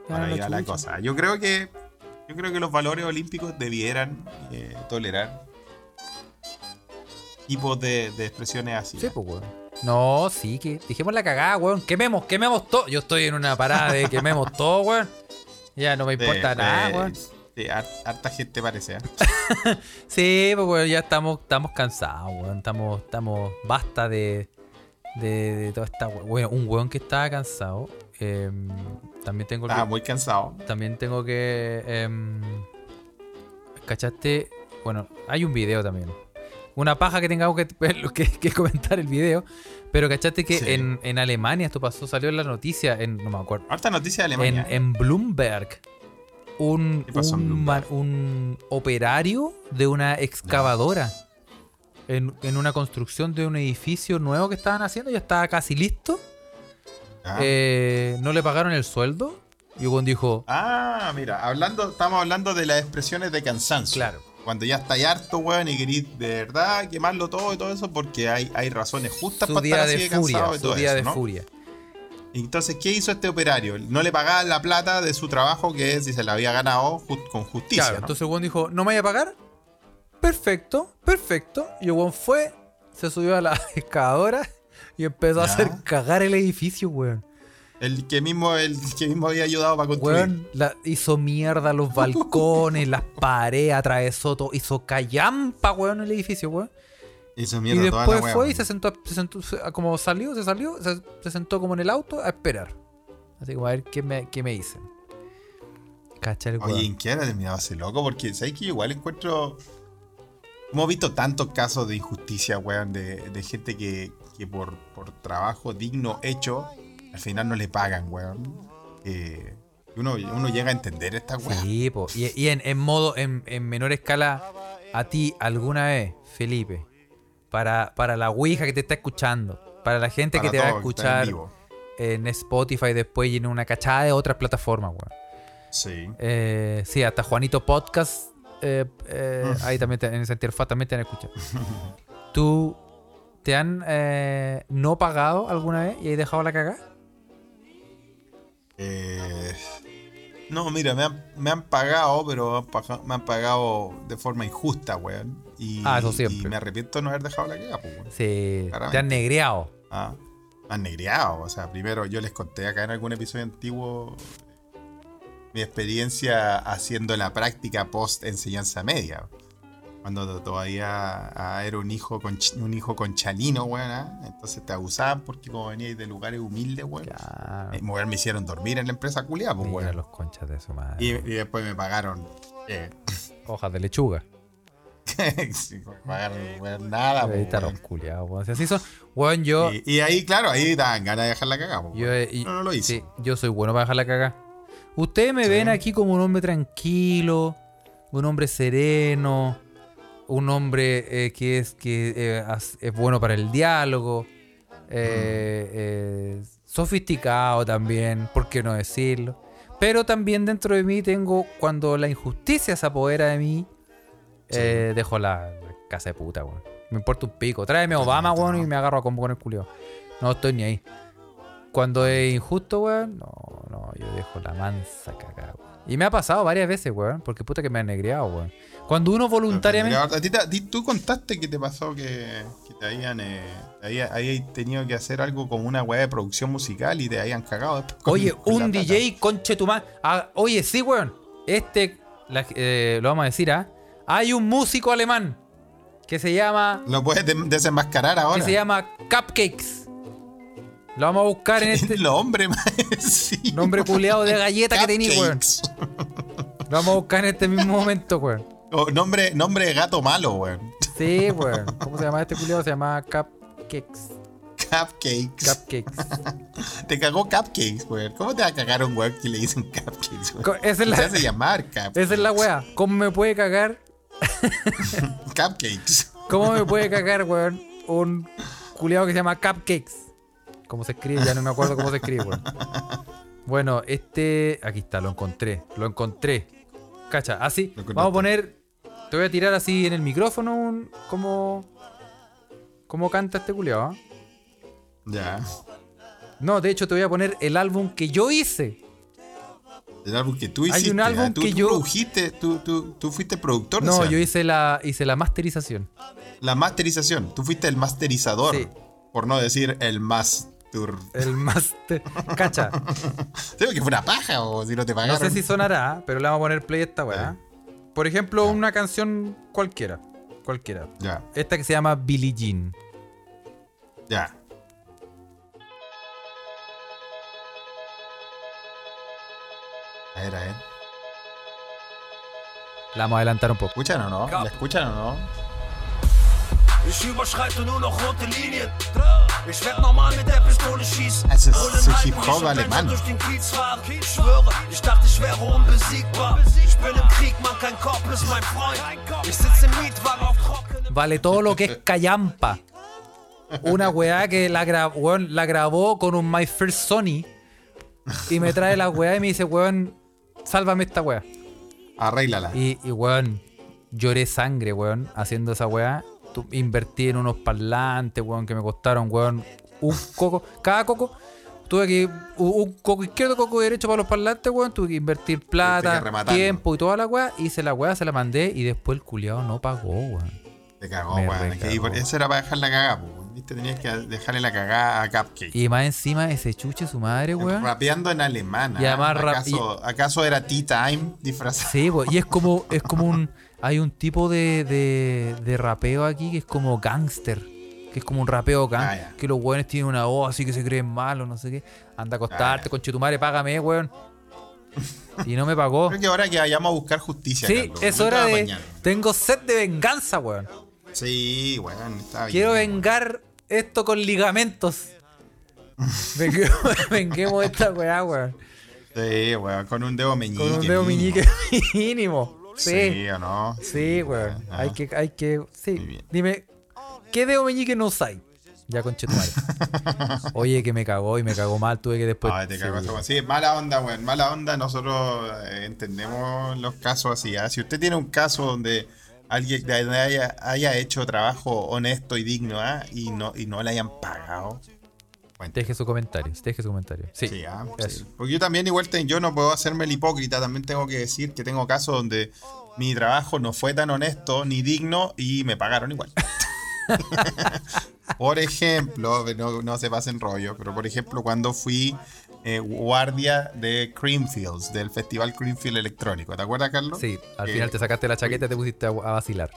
Por van a la cosa. Yo creo que yo creo que los valores olímpicos debieran eh, tolerar tipos de, de expresiones así. Sí, pues, weón. No, sí, que dijimos la cagada, weón. Quememos, quememos todo. Yo estoy en una parada de quememos todo, weón. Ya no me importa de- nada, weón. har- harta gente parece. ¿eh? Sí, pues, weón, ya estamos, estamos cansados, weón. Estamos, estamos, basta de, de, de toda esta, weón. Weón, Un weón que estaba cansado. em, también tengo que, Estaba muy cansado. también tengo que, em, ¿cachaste? Bueno, hay un video también. Una paja que tengamos que, que, que comentar el video. Pero cachaste que Sí. en, en Alemania esto pasó, salió en la noticia, en, no me acuerdo, Harta noticia de Alemania. en Bloomberg. Un, ¿Qué pasó en Bloomberg? un operario de una excavadora en, en una construcción de un edificio nuevo que estaban haciendo, ya estaba casi listo. Ah. Eh, no le pagaron el sueldo. Y Hugo dijo, Ah, mira, hablando, estamos hablando de las expresiones de cansancio. Claro. Cuando ya estáis harto, weón, y querís de verdad quemarlo todo y todo eso, porque hay, hay razones justas su para estar así de furia, cansado y su todo día eso, de ¿no? furia. Entonces, ¿qué hizo este operario? No le pagaban la plata de su trabajo, que es si se la había ganado con justicia. Claro, ¿no? entonces Juan dijo, ¿no me vaya a pagar? Perfecto, perfecto. Y Juan fue, se subió a la excavadora y empezó a hacer cagar el edificio, weón. El que mismo, el que mismo había ayudado para construir. Weón, la- hizo mierda los balcones, las paredes, atravesó todo, hizo callampa, weón, el edificio, weón. Hizo Y mierda toda la después fue y se sentó, se sentó- se- como salió, se salió, se, se sentó como en el auto a esperar. Así como a ver qué me, qué me dicen. Cacha el Oye. ¿en qué ha terminado ese loco? Porque sabes que igual encuentro. Hemos visto tantos casos de injusticia, weón, de, de gente que, que por, por trabajo digno hecho, al final no le pagan, weón. Eh, uno, uno llega a entender esta weón. Sí, po. Y, y en, en modo, en, en menor escala, a ti alguna vez, Felipe, para, para la Ouija que te está escuchando, para la gente que te va a escuchar en Spotify después y en una cachada de otras plataformas, weón. Sí. Eh, sí, hasta Juanito Podcast, eh, eh, ahí también, te- en esa interfaz también te han escuchado. ¿Tú te han eh, no pagado alguna vez y has dejado la cagada? Eh, no, mira, me han, me han pagado, pero me han pagado de forma injusta, weón. Y, Ah, eso siempre. y me arrepiento de no haber dejado la caga, pues, weón. Sí, te han negreado. Ah, me han negreado. O sea, primero yo les conté acá en algún episodio antiguo mi experiencia haciendo la práctica post enseñanza media. Cuando todavía ah, era un hijo con un hijo con chalino, weón. ah, Entonces te abusaban porque como veníais de lugares humildes, weón. Claro. eh, me hicieron dormir en la empresa culiada, pues, weón. los conchas de su madre. Y, y después me pagaron. eh, Hojas de lechuga. sí, me pagaron weón, nada, Ahí pues, los culiados, weón. Si así son. Weón, yo. Y, y ahí, claro, ahí daban ganas de dejar la cagada, pues, Yo, y- No, no lo hice. sí, yo soy bueno para dejar la caga. Ustedes me Sí. ven aquí como un hombre tranquilo, un hombre sereno, un hombre eh, que es que eh, es bueno para el diálogo, eh, sofisticado también, ¿por qué no decirlo? Pero también dentro de mí tengo, cuando la injusticia se apodera de mí, dejo la, casa de puta, weón. Me importa un pico. Tráeme Obama, weón, y me agarro a combo con el culio. No estoy ni ahí. Cuando es injusto, weón, no, no, yo dejo la mansa cagada, weón. Y me ha pasado varias veces, weón, porque puta que me han negreado, weón. Cuando uno voluntariamente. A ti a ti- tú contaste que te pasó que, que te habían eh, te había- habías tenido que hacer algo como una weá de producción musical y te habían cagado con- Oye, con un. DJ, conche tu madre. Ah, oye, sí, weón. Este, la- eh, lo vamos a decir, ¿ah? Hay un músico alemán que se llama. Lo puedes de- desenmascarar Que ahora. se llama Cupcakes. Lo vamos a buscar en este más. sí. nombre culeado de galleta que tenía, weón. Lo vamos a buscar en este mismo momento, weón. Nombre, nombre de gato malo, weón. Sí, weón. ¿Cómo se llama este culeado? Se llama Cupcakes. Cupcakes. Cupcakes. Te cagó cupcakes, weón. ¿Cómo te va a cagar un weón que le dicen cupcakes, weón? Esa es la, Se hace llamar cupcakes. esa es la weá. ¿Cómo me puede cagar? Cupcakes. ¿Cómo me puede cagar, weón? Un culeado que se llama Cupcakes. ¿Cómo se escribe? Ya no me acuerdo cómo se escribe, weón. Bueno, este. Aquí está, lo encontré. Lo encontré. Cacha, así. Encontraste. Vamos a poner. Te voy a tirar así en el micrófono un. Como. ¿Cómo canta este culeado? ah? Ya. No, de hecho te voy a poner el álbum que yo hice. El álbum que tú Hay hiciste. un álbum ah, tú, que tú yo- produjiste, tú, tú, tú fuiste productor No, yo hice la, hice la masterización. La masterización. Tú fuiste el masterizador. Sí. Por no decir el master. El master. Cacha. ¿Sabes que fue una paja o si no te No pagaron? sé si sonará, pero le vamos a poner play a esta weá. Por ejemplo, una canción cualquiera. Cualquiera. Ya, Esta que se llama Billie Jean. ya. A ver, a ver. La vamos a adelantar un poco. ¿Escuchan o no? ¿La escuchan o no? Ich überschreite nur noch rote Linien. Ich werd normal mit der Pistole schießen. Es ist so Hip-Hop Tisch und alemán. dann durch den Kiez fahren. Ich schwöre, ich dachte, ich wäre unbesiegbar. Ich bin im Krieg, man, kein Korb ist mein Freund. Ich sitze im Mietwagen auf trockenem Vale todo lo que es Callampa. Una weá que la, gra- weón, la grabó con un My First Sony. Y me trae la weá y me dice, weón, sálvame esta weá. Arréglala. Y, y weón, lloré sangre, weón, haciendo esa weá. Invertí en unos parlantes, weón, que me costaron, weón, un coco. Cada coco, tuve que. Un coco izquierdo, coco derecho para los parlantes, weón. Tuve que invertir plata, tiempo y toda la weá. Hice la weá, se la mandé y después el culiado no pagó, weón. Te cagó, weón. Eso era para dejar la cagada, weón. ¿Viste? Tenías que dejarle la cagada a Cupcake. Y más encima ese chuche su madre, weón. Rapeando en alemán. Y ¿ah? además ¿Acaso, ¿Acaso era Tea Time disfrazado? Sí, po, y es como, es como un. Hay un tipo de, de, de rapeo aquí que es como gangster. Que es como un rapeo gang. Ah. Que los weones tienen una voz así que se creen malos, no sé qué. Anda a acostarte, Ah, ya. con chetumare, págame, weón. Y no me pagó. Creo que ahora que vayamos a buscar justicia. Sí, Carlos. es hora de. apañar. Tengo sed de venganza, weón. Sí, weón, está bien. Quiero weón. vengar esto con ligamentos. Venguemos, venguemos esta weá, weón. Sí, weón, con un dedo meñique. Con un dedo mínimo. meñique mínimo. Sí, Sí. o no. Sí, weón. Ah. Hay que, hay que. Sí. Dime, ¿qué dedo meñique no usáis? Ya con Chetumare. Oye, que me cagó y me cagó mal. Tuve que después. Ay, te sí, esa weón. Sí, mala onda, weón. Mala onda. Nosotros eh, entendemos los casos así. ¿ah? Si usted tiene un caso donde alguien haya, haya hecho trabajo honesto y digno ¿ah? y, no, y no le hayan pagado, Deje su comentario. Deje su comentario. Sí. Sí, ah, sí. Porque yo también, igual, te- yo no puedo hacerme el hipócrita. También tengo que decir que tengo casos donde mi trabajo no fue tan honesto ni digno y me pagaron igual. por ejemplo, no, no se pasen rollo, pero por ejemplo, cuando fui eh, guardia de Creamfields, del festival Creamfield electrónico. ¿Te acuerdas, Carlos? Sí, al Eh, final te sacaste la chaqueta y te pusiste a, a vacilar.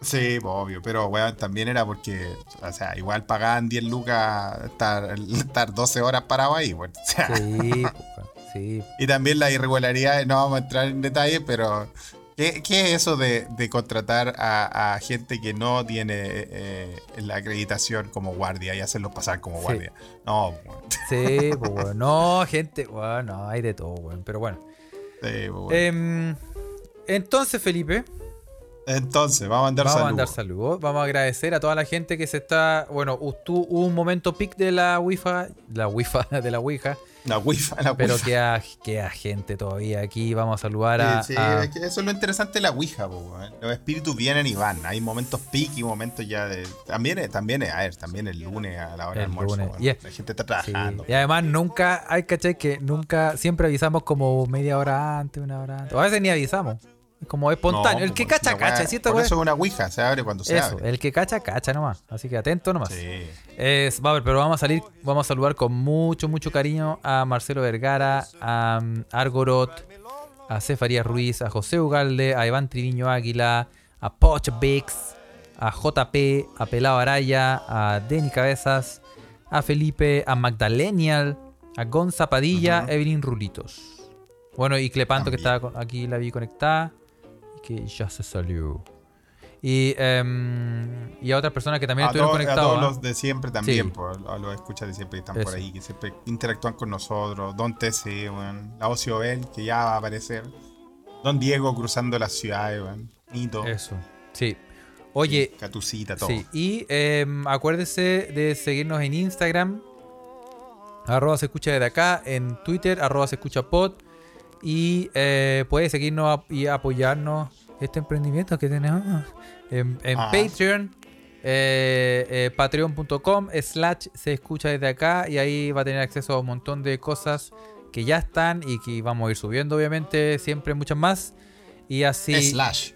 Sí, pues, obvio, pero weón, también era porque, o sea, igual pagaban 10 lucas estar, estar 12 horas parado ahí, weón. O sea, Sí, weón, sí. Y también las irregularidades, no vamos a entrar en detalle, pero ¿qué, qué es eso de, de contratar a, a gente que no tiene eh, la acreditación como guardia y hacerlos pasar como Sí. guardia? No, weón. Sí, pues, weón. No, gente, bueno, hay de todo, weón. Pero bueno. Sí, weón. Em, entonces, Felipe, Entonces, vamos a mandar vamos a saludos. mandar saludos. Vamos a agradecer a toda la gente que se está. Bueno, hubo un momento pic de la Wi-Fi. La Wi-Fi, de la Ouija. La Wi-Fi, la Pero Wi-Fi. queda, queda gente todavía aquí. Vamos a saludar a. Sí, sí, a- es que eso es lo interesante de la Ouija, po. Los espíritus vienen y van. Hay momentos pic y momentos ya de. También, es- también, a ver, también el lunes a la hora del El almuerzo. La gente está Sí. trabajando. Y además nunca, hay caché que nunca, siempre avisamos como media hora antes, una hora antes. O a veces ni avisamos. Es como espontáneo. No, el que pues, cacha, cacha. ¿cierto, Por eso es una Ouija, se abre cuando se Eso, abre. el que cacha, cacha nomás. Así que atento nomás. Sí. Es, va a ver, pero vamos a salir, vamos a saludar con mucho, mucho cariño a Marcelo Vergara, a um, Argorot, a Cefarías Ruiz, a José Ugalde, a Iván Triviño Águila, a Poch Bix, a JP, a Pelao Araya, a Denny Cabezas, a Felipe, a Magdalenial, a Gonza Padilla. Evelyn Rulitos. Bueno, y Clepanto que estaba aquí, la vi conectada, que ya se salió. Y, em, y a otras personas que también a, estuvieron todos- a conectados. todos ¿ah? los de siempre también, Sí. por- a los escuchas de siempre que están por ahí, que siempre interactúan con nosotros. Don TC, weón. La Ocio Bell, que ya va a aparecer. Don Diego cruzando las ciudades, weón. Nito. Eso. Sí. Oye, Catucita, todo. sí. Y em, acuérdese de seguirnos en Instagram. Arroba se escucha desde acá. En Twitter, arroba se escucha pod. Y eh, puede seguirnos y apoyarnos este emprendimiento que tenemos en, en Ah. Patreon. eh, eh, Patreon.com slash se escucha desde acá. Y ahí va a tener acceso a un montón de cosas que ya están y que vamos a ir subiendo, obviamente, siempre muchas más. Y así. Slash.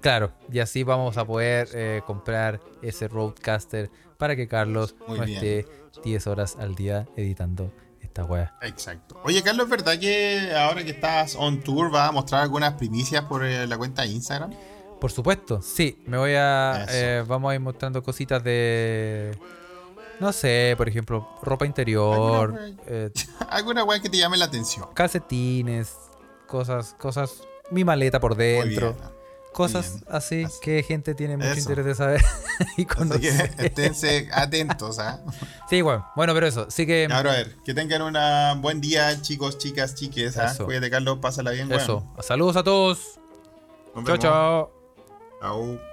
Claro, y así vamos a poder eh, comprar ese Roadcaster para que Carlos Muy no bien. esté 10 horas al día editando esta wea. Exacto. Oye, Carlos, ¿es verdad que ahora que estás on tour vas a mostrar algunas primicias por eh, la cuenta de Instagram? Por supuesto, sí, me voy a. Eh, vamos a ir mostrando cositas de. No sé, por ejemplo, ropa interior, Alguna eh, weá que te llame la atención. calcetines, cosas, cosas. Mi maleta por Muy dentro. bien. Cosas bien. así Así. que gente tiene mucho Eso. interés de saber y Así que conocer. esténse atentos, ¿ah? Sí, bueno, bueno, pero eso, sí que. Ahora a ver, que tengan un buen día, chicos, chicas, chiques. ¿ah? Cuídate, Carlos, pásala bien. Eso. Saludos a todos. Nos Chao, vemos. chao. Chao.